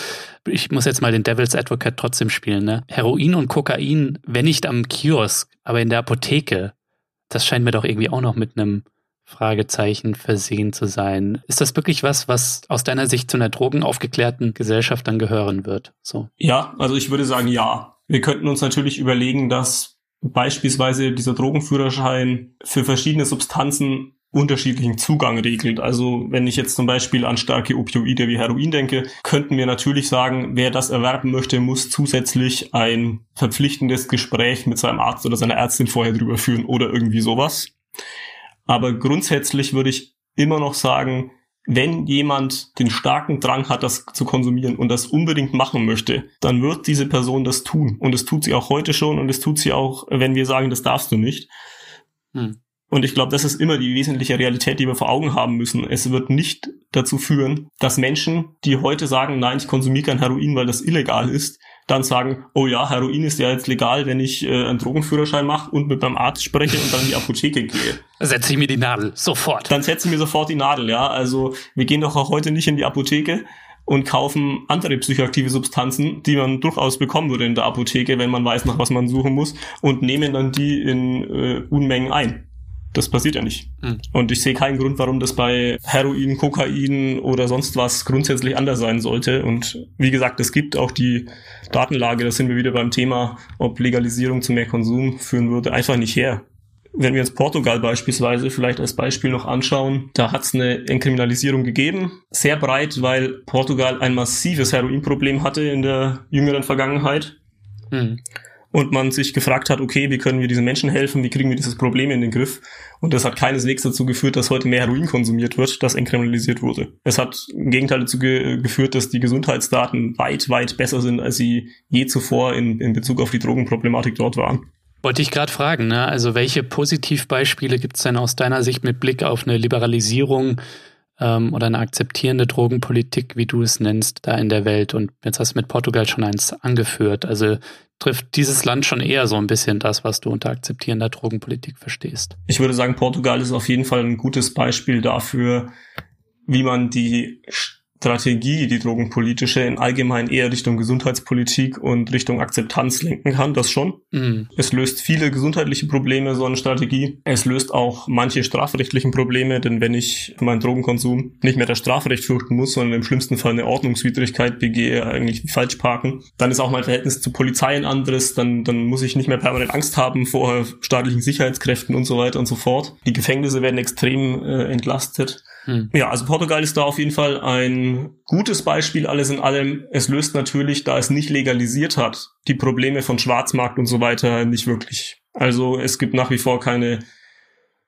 Ich muss jetzt mal den Devil's Advocate trotzdem spielen. Ne? Heroin und Kokain, wenn nicht am Kiosk, aber in der Apotheke, das scheint mir doch irgendwie auch noch mit einem Fragezeichen versehen zu sein. Ist das wirklich was, was aus deiner Sicht zu einer drogenaufgeklärten Gesellschaft dann gehören wird? So. Ja, also ich würde sagen, ja. Wir könnten uns natürlich überlegen, dass beispielsweise dieser Drogenführerschein für verschiedene Substanzen unterschiedlichen Zugang regelt. Also wenn ich jetzt zum Beispiel an starke Opioide wie Heroin denke, könnten wir natürlich sagen, wer das erwerben möchte, muss zusätzlich ein verpflichtendes Gespräch mit seinem Arzt oder seiner Ärztin vorher drüber führen oder irgendwie sowas. Aber grundsätzlich würde ich immer noch sagen, wenn jemand den starken Drang hat, das zu konsumieren und das unbedingt machen möchte, dann wird diese Person das tun. Und es tut sie auch heute schon und es tut sie auch, wenn wir sagen, das darfst du nicht. Hm. Und ich glaube, das ist immer die wesentliche Realität, die wir vor Augen haben müssen. Es wird nicht dazu führen, dass Menschen, die heute sagen, nein, ich konsumiere kein Heroin, weil das illegal ist, dann sagen, oh ja, Heroin ist ja jetzt legal, wenn ich äh, einen Drogenführerschein mache und mit meinem Arzt spreche und dann in die Apotheke gehe. Setze ich mir die Nadel, sofort. Dann setze ich mir sofort die Nadel, ja. Also wir gehen doch auch heute nicht in die Apotheke und kaufen andere psychoaktive Substanzen, die man durchaus bekommen würde in der Apotheke, wenn man weiß, nach was man suchen muss, und nehmen dann die in äh, Unmengen ein. Das passiert ja nicht. Mhm. Und ich sehe keinen Grund, warum das bei Heroin, Kokain oder sonst was grundsätzlich anders sein sollte. Und wie gesagt, es gibt auch die Datenlage, da sind wir wieder beim Thema, ob Legalisierung zu mehr Konsum führen würde, einfach nicht her. Wenn wir uns Portugal beispielsweise vielleicht als Beispiel noch anschauen, da hat es eine Entkriminalisierung gegeben, sehr breit, weil Portugal ein massives Heroinproblem hatte in der jüngeren Vergangenheit. Mhm und man sich gefragt hat, okay, wie können wir diesen Menschen helfen, wie kriegen wir dieses Problem in den Griff? Und das hat keineswegs dazu geführt, dass heute mehr Heroin konsumiert wird, das entkriminalisiert wurde. Es hat im Gegenteil dazu ge geführt, dass die Gesundheitsdaten weit, weit besser sind, als sie je zuvor in, in Bezug auf die Drogenproblematik dort waren. Wollte ich gerade fragen, ne? also welche Positivbeispiele gibt es denn aus deiner Sicht mit Blick auf eine Liberalisierung ähm, oder eine akzeptierende Drogenpolitik, wie du es nennst, da in der Welt? Und jetzt hast du mit Portugal schon eins angeführt. Also trifft dieses Land schon eher so ein bisschen das, was du unter akzeptierender Drogenpolitik verstehst. Ich würde sagen, Portugal ist auf jeden Fall ein gutes Beispiel dafür, wie man die Strategie, die drogenpolitische, in allgemein eher Richtung Gesundheitspolitik und Richtung Akzeptanz lenken kann, das schon. Mhm. Es löst viele gesundheitliche Probleme, so eine Strategie. Es löst auch manche strafrechtlichen Probleme, denn wenn ich meinen Drogenkonsum nicht mehr das Strafrecht fürchten muss, sondern im schlimmsten Fall eine Ordnungswidrigkeit begehe, eigentlich falsch parken, dann ist auch mein Verhältnis zur Polizei ein anderes, dann, dann muss ich nicht mehr permanent Angst haben vor staatlichen Sicherheitskräften und so weiter und so fort. Die Gefängnisse werden extrem äh, entlastet. Hm. Ja, also Portugal ist da auf jeden Fall ein gutes Beispiel alles in allem. Es löst natürlich, da es nicht legalisiert hat, die Probleme von Schwarzmarkt und so weiter nicht wirklich. Also es gibt nach wie vor keine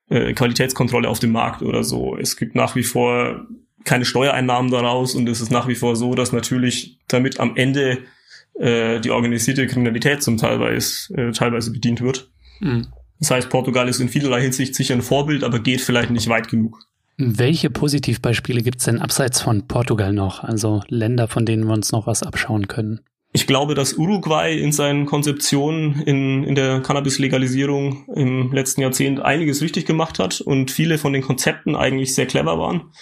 äh, Qualitätskontrolle auf dem Markt oder so. Es gibt nach wie vor keine Steuereinnahmen daraus und es ist nach wie vor so, dass natürlich damit am Ende äh, die organisierte Kriminalität zum Teilweise, äh, teilweise bedient wird. Mhm. Das heißt, Portugal ist in vielerlei Hinsicht sicher ein Vorbild, aber geht vielleicht nicht weit genug. Welche Positivbeispiele gibt es denn abseits von Portugal noch? Also Länder, von denen wir uns noch was abschauen können? Ich glaube, dass Uruguay in seinen Konzeptionen in, in der Cannabis-Legalisierung im letzten Jahrzehnt einiges richtig gemacht hat und viele von den Konzepten eigentlich sehr clever waren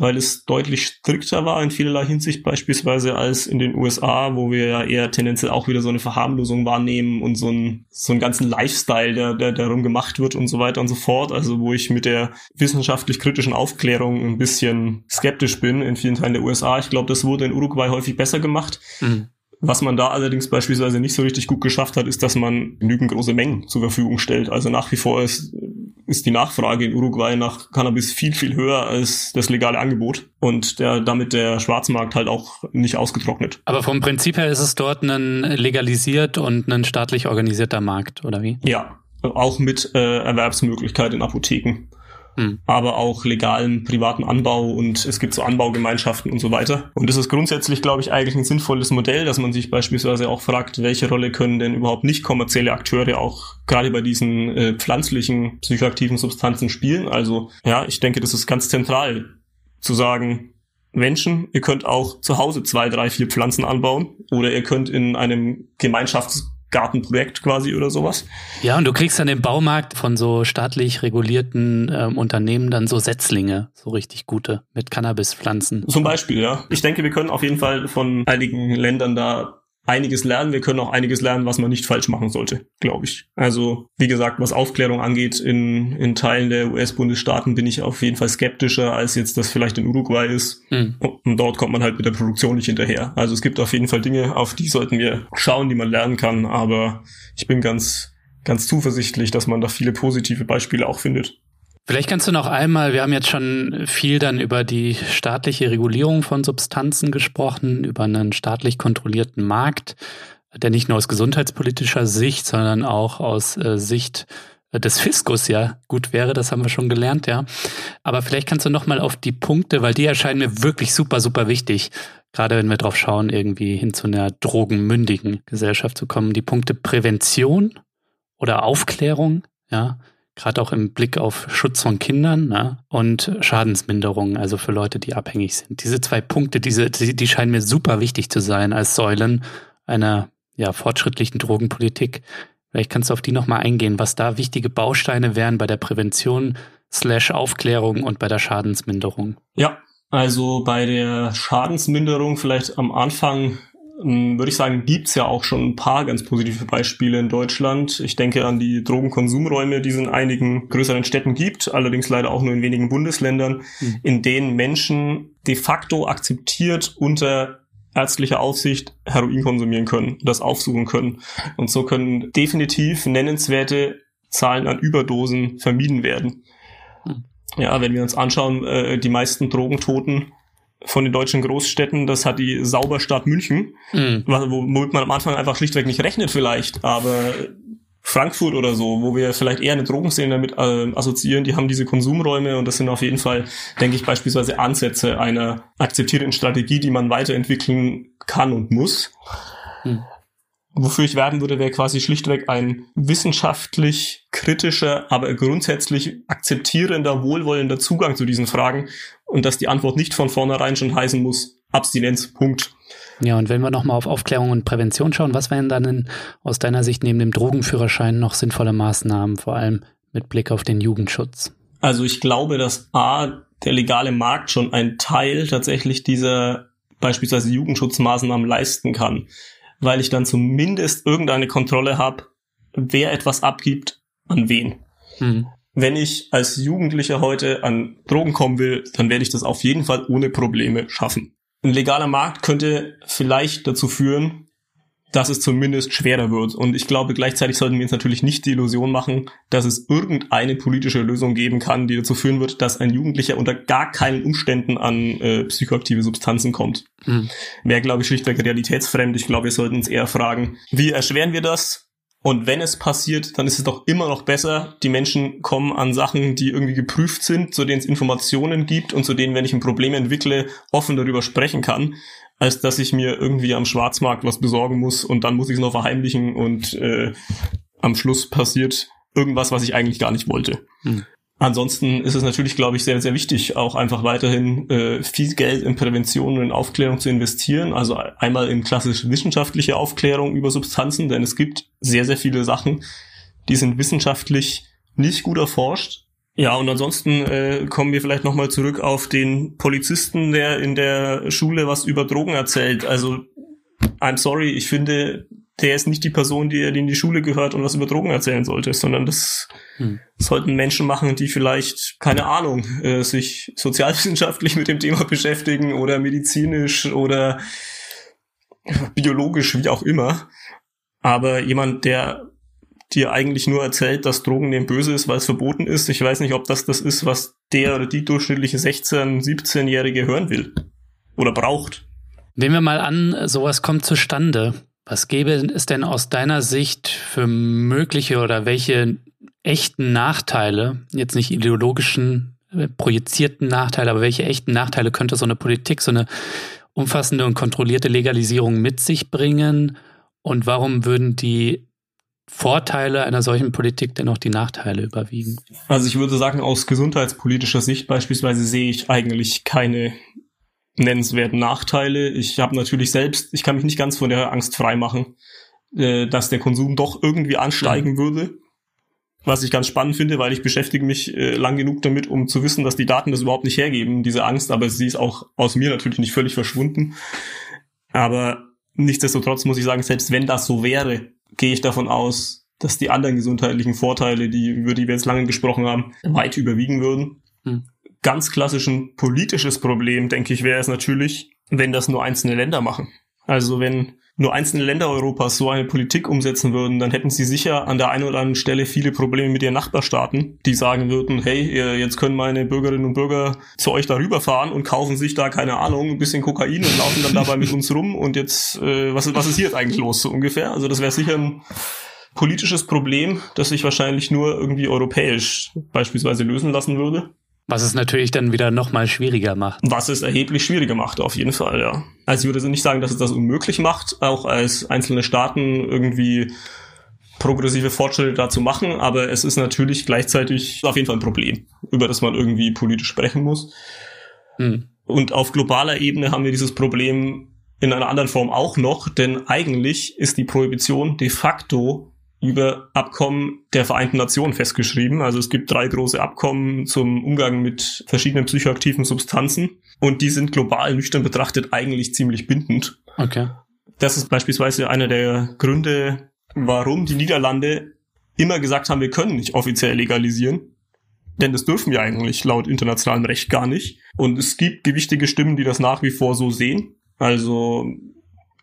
weil es deutlich strikter war in vielerlei Hinsicht beispielsweise als in den USA, wo wir ja eher tendenziell auch wieder so eine Verharmlosung wahrnehmen und so einen, so einen ganzen Lifestyle, der, der darum gemacht wird und so weiter und so fort. Also wo ich mit der wissenschaftlich kritischen Aufklärung ein bisschen skeptisch bin in vielen Teilen der USA. Ich glaube, das wurde in Uruguay häufig besser gemacht. Mhm. Was man da allerdings beispielsweise nicht so richtig gut geschafft hat, ist, dass man genügend große Mengen zur Verfügung stellt. Also nach wie vor ist, ist die Nachfrage in Uruguay nach Cannabis viel, viel höher als das legale Angebot und der, damit der Schwarzmarkt halt auch nicht ausgetrocknet. Aber vom Prinzip her ist es dort ein legalisiert und ein staatlich organisierter Markt, oder wie? Ja, auch mit äh, Erwerbsmöglichkeit in Apotheken hm. aber auch legalen privaten Anbau und es gibt so Anbaugemeinschaften und so weiter. Und das ist grundsätzlich, glaube ich, eigentlich ein sinnvolles Modell, dass man sich beispielsweise auch fragt, welche Rolle können denn überhaupt nicht kommerzielle Akteure auch gerade bei diesen äh, pflanzlichen psychoaktiven Substanzen spielen. Also ja, ich denke, das ist ganz zentral zu sagen, Menschen, ihr könnt auch zu Hause zwei, drei, vier Pflanzen anbauen oder ihr könnt in einem Gemeinschafts Gartenprojekt quasi oder sowas. Ja, und du kriegst dann im Baumarkt von so staatlich regulierten ähm, Unternehmen dann so Setzlinge, so richtig gute, mit Cannabispflanzen. Zum Beispiel, ja. Ich denke, wir können auf jeden Fall von einigen Ländern da einiges lernen. Wir können auch einiges lernen, was man nicht falsch machen sollte, glaube ich. Also, wie gesagt, was Aufklärung angeht, in, in Teilen der US-Bundesstaaten bin ich auf jeden Fall skeptischer, als jetzt das vielleicht in Uruguay ist. Mhm. Und dort kommt man halt mit der Produktion nicht hinterher. Also es gibt auf jeden Fall Dinge, auf die sollten wir schauen, die man lernen kann. Aber ich bin ganz, ganz zuversichtlich, dass man da viele positive Beispiele auch findet. Vielleicht kannst du noch einmal, wir haben jetzt schon viel dann über die staatliche Regulierung von Substanzen gesprochen, über einen staatlich kontrollierten Markt, der nicht nur aus gesundheitspolitischer Sicht, sondern auch aus äh, Sicht des Fiskus ja gut wäre, das haben wir schon gelernt, ja. Aber vielleicht kannst du noch mal auf die Punkte, weil die erscheinen mir wirklich super, super wichtig, gerade wenn wir drauf schauen, irgendwie hin zu einer drogenmündigen Gesellschaft zu kommen. Die Punkte Prävention oder Aufklärung, ja, gerade auch im Blick auf Schutz von Kindern ne? und Schadensminderung, also für Leute, die abhängig sind. Diese zwei Punkte, diese, die, die scheinen mir super wichtig zu sein als Säulen einer ja, fortschrittlichen Drogenpolitik. Vielleicht kannst du auf die nochmal eingehen, was da wichtige Bausteine wären bei der Prävention slash Aufklärung und bei der Schadensminderung. Ja, also bei der Schadensminderung vielleicht am Anfang würde ich sagen, gibt's ja auch schon ein paar ganz positive Beispiele in Deutschland. Ich denke an die Drogenkonsumräume, die es in einigen größeren Städten gibt, allerdings leider auch nur in wenigen Bundesländern, mhm. in denen Menschen de facto akzeptiert unter ärztlicher Aufsicht Heroin konsumieren können, das aufsuchen können. Und so können definitiv nennenswerte Zahlen an Überdosen vermieden werden. Mhm. Ja, wenn wir uns anschauen, äh, die meisten Drogentoten von den deutschen Großstädten, das hat die Sauberstadt München, mhm. womit man am Anfang einfach schlichtweg nicht rechnet vielleicht, aber Frankfurt oder so, wo wir vielleicht eher eine Drogenszene damit äh, assoziieren, die haben diese Konsumräume und das sind auf jeden Fall, denke ich, beispielsweise Ansätze einer akzeptierten Strategie, die man weiterentwickeln kann und muss. Mhm. Wofür ich werben würde, wäre quasi schlichtweg ein wissenschaftlich kritischer, aber grundsätzlich akzeptierender, wohlwollender Zugang zu diesen Fragen und dass die Antwort nicht von vornherein schon heißen muss, Abstinenz, Punkt. Ja, und wenn wir nochmal auf Aufklärung und Prävention schauen, was wären dann in, aus deiner Sicht neben dem Drogenführerschein noch sinnvolle Maßnahmen, vor allem mit Blick auf den Jugendschutz? Also ich glaube, dass A, der legale Markt schon ein Teil tatsächlich dieser beispielsweise Jugendschutzmaßnahmen leisten kann, weil ich dann zumindest irgendeine Kontrolle habe, wer etwas abgibt, an wen. Mhm wenn ich als Jugendlicher heute an Drogen kommen will, dann werde ich das auf jeden Fall ohne Probleme schaffen. Ein legaler Markt könnte vielleicht dazu führen, dass es zumindest schwerer wird. Und ich glaube, gleichzeitig sollten wir uns natürlich nicht die Illusion machen, dass es irgendeine politische Lösung geben kann, die dazu führen wird, dass ein Jugendlicher unter gar keinen Umständen an äh, psychoaktive Substanzen kommt. Mhm. Wäre, glaube ich, schlichtweg realitätsfremd. Ich glaube, wir sollten uns eher fragen, wie erschweren wir das? Und wenn es passiert, dann ist es doch immer noch besser, die Menschen kommen an Sachen, die irgendwie geprüft sind, zu denen es Informationen gibt und zu denen, wenn ich ein Problem entwickle, offen darüber sprechen kann, als dass ich mir irgendwie am Schwarzmarkt was besorgen muss und dann muss ich es noch verheimlichen und äh, am Schluss passiert irgendwas, was ich eigentlich gar nicht wollte. Hm. Ansonsten ist es natürlich, glaube ich, sehr, sehr wichtig, auch einfach weiterhin äh, viel Geld in Prävention und in Aufklärung zu investieren. Also einmal in klassisch wissenschaftliche Aufklärung über Substanzen, denn es gibt sehr, sehr viele Sachen, die sind wissenschaftlich nicht gut erforscht. Ja, und ansonsten äh, kommen wir vielleicht nochmal zurück auf den Polizisten, der in der Schule was über Drogen erzählt. Also, I'm sorry, ich finde, der ist nicht die Person, die, die in die Schule gehört und was über Drogen erzählen sollte, sondern das hm. sollten Menschen machen, die vielleicht, keine Ahnung, äh, sich sozialwissenschaftlich mit dem Thema beschäftigen oder medizinisch oder biologisch, wie auch immer. Aber jemand, der dir eigentlich nur erzählt, dass Drogen dem böse ist, weil es verboten ist, ich weiß nicht, ob das das ist, was der oder die durchschnittliche 16-, 17-Jährige hören will oder braucht. Nehmen wir mal an, sowas kommt zustande. Was gäbe es denn aus deiner Sicht für mögliche oder welche echten Nachteile, jetzt nicht ideologischen, äh, projizierten Nachteile, aber welche echten Nachteile könnte so eine Politik, so eine umfassende und kontrollierte Legalisierung mit sich bringen? Und warum würden die Vorteile einer solchen Politik denn auch die Nachteile überwiegen? Also ich würde sagen, aus gesundheitspolitischer Sicht beispielsweise sehe ich eigentlich keine nennenswerten Nachteile. Ich habe natürlich selbst, ich kann mich nicht ganz von der Angst freimachen, äh, dass der Konsum doch irgendwie ansteigen mhm. würde. Was ich ganz spannend finde, weil ich beschäftige mich äh, lang genug damit, um zu wissen, dass die Daten das überhaupt nicht hergeben, diese Angst, aber sie ist auch aus mir natürlich nicht völlig verschwunden. Aber nichtsdestotrotz muss ich sagen, selbst wenn das so wäre, gehe ich davon aus, dass die anderen gesundheitlichen Vorteile, die, über die wir jetzt lange gesprochen haben, weit überwiegen würden. Mhm ganz klassischen politisches Problem, denke ich, wäre es natürlich, wenn das nur einzelne Länder machen. Also wenn nur einzelne Länder Europas so eine Politik umsetzen würden, dann hätten sie sicher an der einen oder anderen Stelle viele Probleme mit ihren Nachbarstaaten, die sagen würden, hey, jetzt können meine Bürgerinnen und Bürger zu euch darüber fahren und kaufen sich da, keine Ahnung, ein bisschen Kokain und laufen dann dabei mit uns rum und jetzt, äh, was, was ist hier jetzt eigentlich los, so ungefähr? Also das wäre sicher ein politisches Problem, das sich wahrscheinlich nur irgendwie europäisch beispielsweise lösen lassen würde. Was es natürlich dann wieder nochmal schwieriger macht. Was es erheblich schwieriger macht, auf jeden Fall, ja. Also ich würde nicht sagen, dass es das unmöglich macht, auch als einzelne Staaten irgendwie progressive Fortschritte dazu machen, aber es ist natürlich gleichzeitig auf jeden Fall ein Problem, über das man irgendwie politisch sprechen muss. Hm. Und auf globaler Ebene haben wir dieses Problem in einer anderen Form auch noch, denn eigentlich ist die Prohibition de facto über Abkommen der Vereinten Nationen festgeschrieben. Also es gibt drei große Abkommen zum Umgang mit verschiedenen psychoaktiven Substanzen und die sind global nüchtern betrachtet eigentlich ziemlich bindend. Okay. Das ist beispielsweise einer der Gründe, warum die Niederlande immer gesagt haben, wir können nicht offiziell legalisieren. Denn das dürfen wir eigentlich laut internationalem Recht gar nicht. Und es gibt gewichtige Stimmen, die das nach wie vor so sehen. Also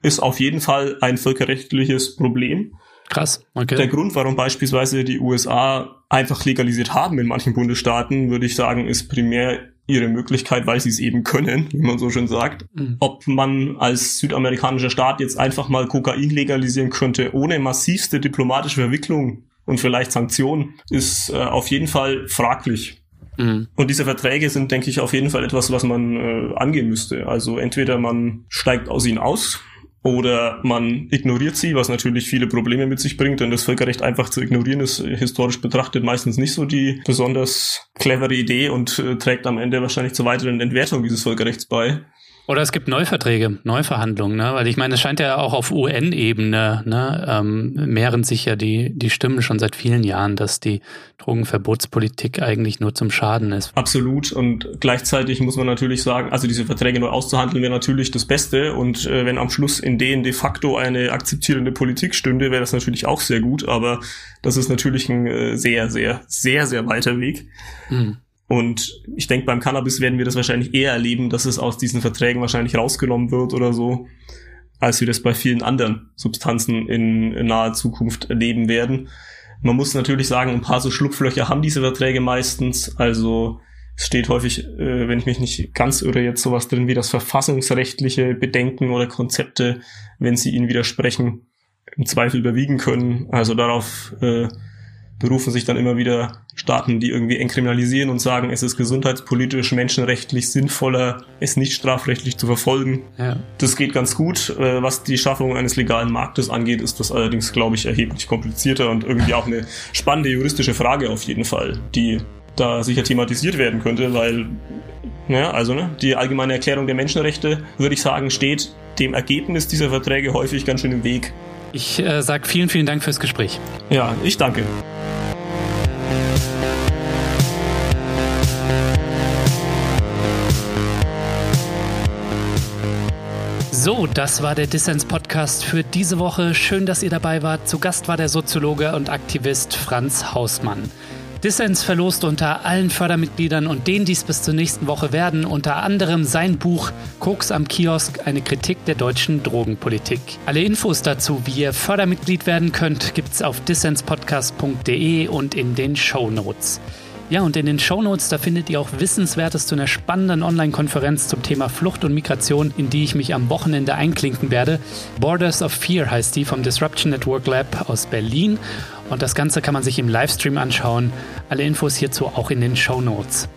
ist auf jeden Fall ein völkerrechtliches Problem. Krass, okay. Der Grund, warum beispielsweise die USA einfach legalisiert haben in manchen Bundesstaaten, würde ich sagen, ist primär ihre Möglichkeit, weil sie es eben können, wie man so schön sagt. Mhm. Ob man als südamerikanischer Staat jetzt einfach mal Kokain legalisieren könnte, ohne massivste diplomatische Verwicklung und vielleicht Sanktionen, ist äh, auf jeden Fall fraglich. Mhm. Und diese Verträge sind, denke ich, auf jeden Fall etwas, was man äh, angehen müsste. Also entweder man steigt aus ihnen aus, oder man ignoriert sie, was natürlich viele Probleme mit sich bringt, denn das Völkerrecht einfach zu ignorieren ist historisch betrachtet meistens nicht so die besonders clevere Idee und äh, trägt am Ende wahrscheinlich zur weiteren Entwertung dieses Völkerrechts bei. Oder es gibt Neuverträge, Neuverhandlungen, ne? Weil ich meine, es scheint ja auch auf UN-Ebene, ne, ähm, mehren sich ja die, die Stimmen schon seit vielen Jahren, dass die Drogenverbotspolitik eigentlich nur zum Schaden ist. Absolut. Und gleichzeitig muss man natürlich sagen, also diese Verträge neu auszuhandeln wäre natürlich das Beste. Und äh, wenn am Schluss in denen de facto eine akzeptierende Politik stünde, wäre das natürlich auch sehr gut. Aber das ist natürlich ein äh, sehr, sehr, sehr, sehr weiter Weg. Mhm. Und ich denke, beim Cannabis werden wir das wahrscheinlich eher erleben, dass es aus diesen Verträgen wahrscheinlich rausgenommen wird oder so, als wir das bei vielen anderen Substanzen in, naher Zukunft erleben werden. Man muss natürlich sagen, ein paar so Schlupflöcher haben diese Verträge meistens. Also es steht häufig, äh, wenn ich mich nicht ganz irre, jetzt sowas drin wie das verfassungsrechtliche Bedenken oder Konzepte, wenn sie ihnen widersprechen, im Zweifel überwiegen können. Also darauf äh, berufen sich dann immer wieder Staaten, die irgendwie entkriminalisieren und sagen, es ist gesundheitspolitisch, menschenrechtlich sinnvoller, es nicht strafrechtlich zu verfolgen. Ja. Das geht ganz gut. Äh, was die Schaffung eines legalen Marktes angeht, ist das allerdings, glaube ich, erheblich komplizierter und irgendwie auch eine spannende juristische Frage auf jeden Fall, die da sicher thematisiert werden könnte, weil, ja, also ne, die allgemeine Erklärung der Menschenrechte, würde ich sagen, steht dem Ergebnis dieser Verträge häufig ganz schön im Weg. Ich äh, sage vielen, vielen Dank fürs Gespräch. Ja, ich danke. So, das war der Dissens-Podcast für diese Woche. Schön, dass ihr dabei wart. Zu Gast war der Soziologe und Aktivist Franz Hausmann. Dissens verlost unter allen Fördermitgliedern und denen dies bis zur nächsten Woche werden, unter anderem sein Buch Koks am Kiosk, eine Kritik der deutschen Drogenpolitik. Alle Infos dazu, wie ihr Fördermitglied werden könnt, gibt's auf dissenspodcast.de und in den Show Notes. Ja, und in den Shownotes, da findet ihr auch Wissenswertes zu einer spannenden Online-Konferenz zum Thema Flucht und Migration, in die ich mich am Wochenende einklinken werde. Borders of Fear heißt die vom Disruption Network Lab aus Berlin. Und das Ganze kann man sich im Livestream anschauen. Alle Infos hierzu auch in den Shownotes.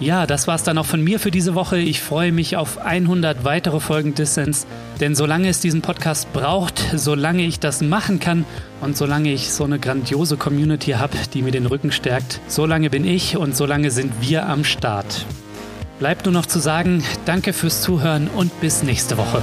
Ja, das war's dann auch von mir für diese Woche. Ich freue mich auf 100 weitere Folgen Distance, denn solange es diesen Podcast braucht, solange ich das machen kann und solange ich so eine grandiose Community habe, die mir den Rücken stärkt, solange bin ich und solange sind wir am Start. Bleibt nur noch zu sagen, danke fürs Zuhören und bis nächste Woche.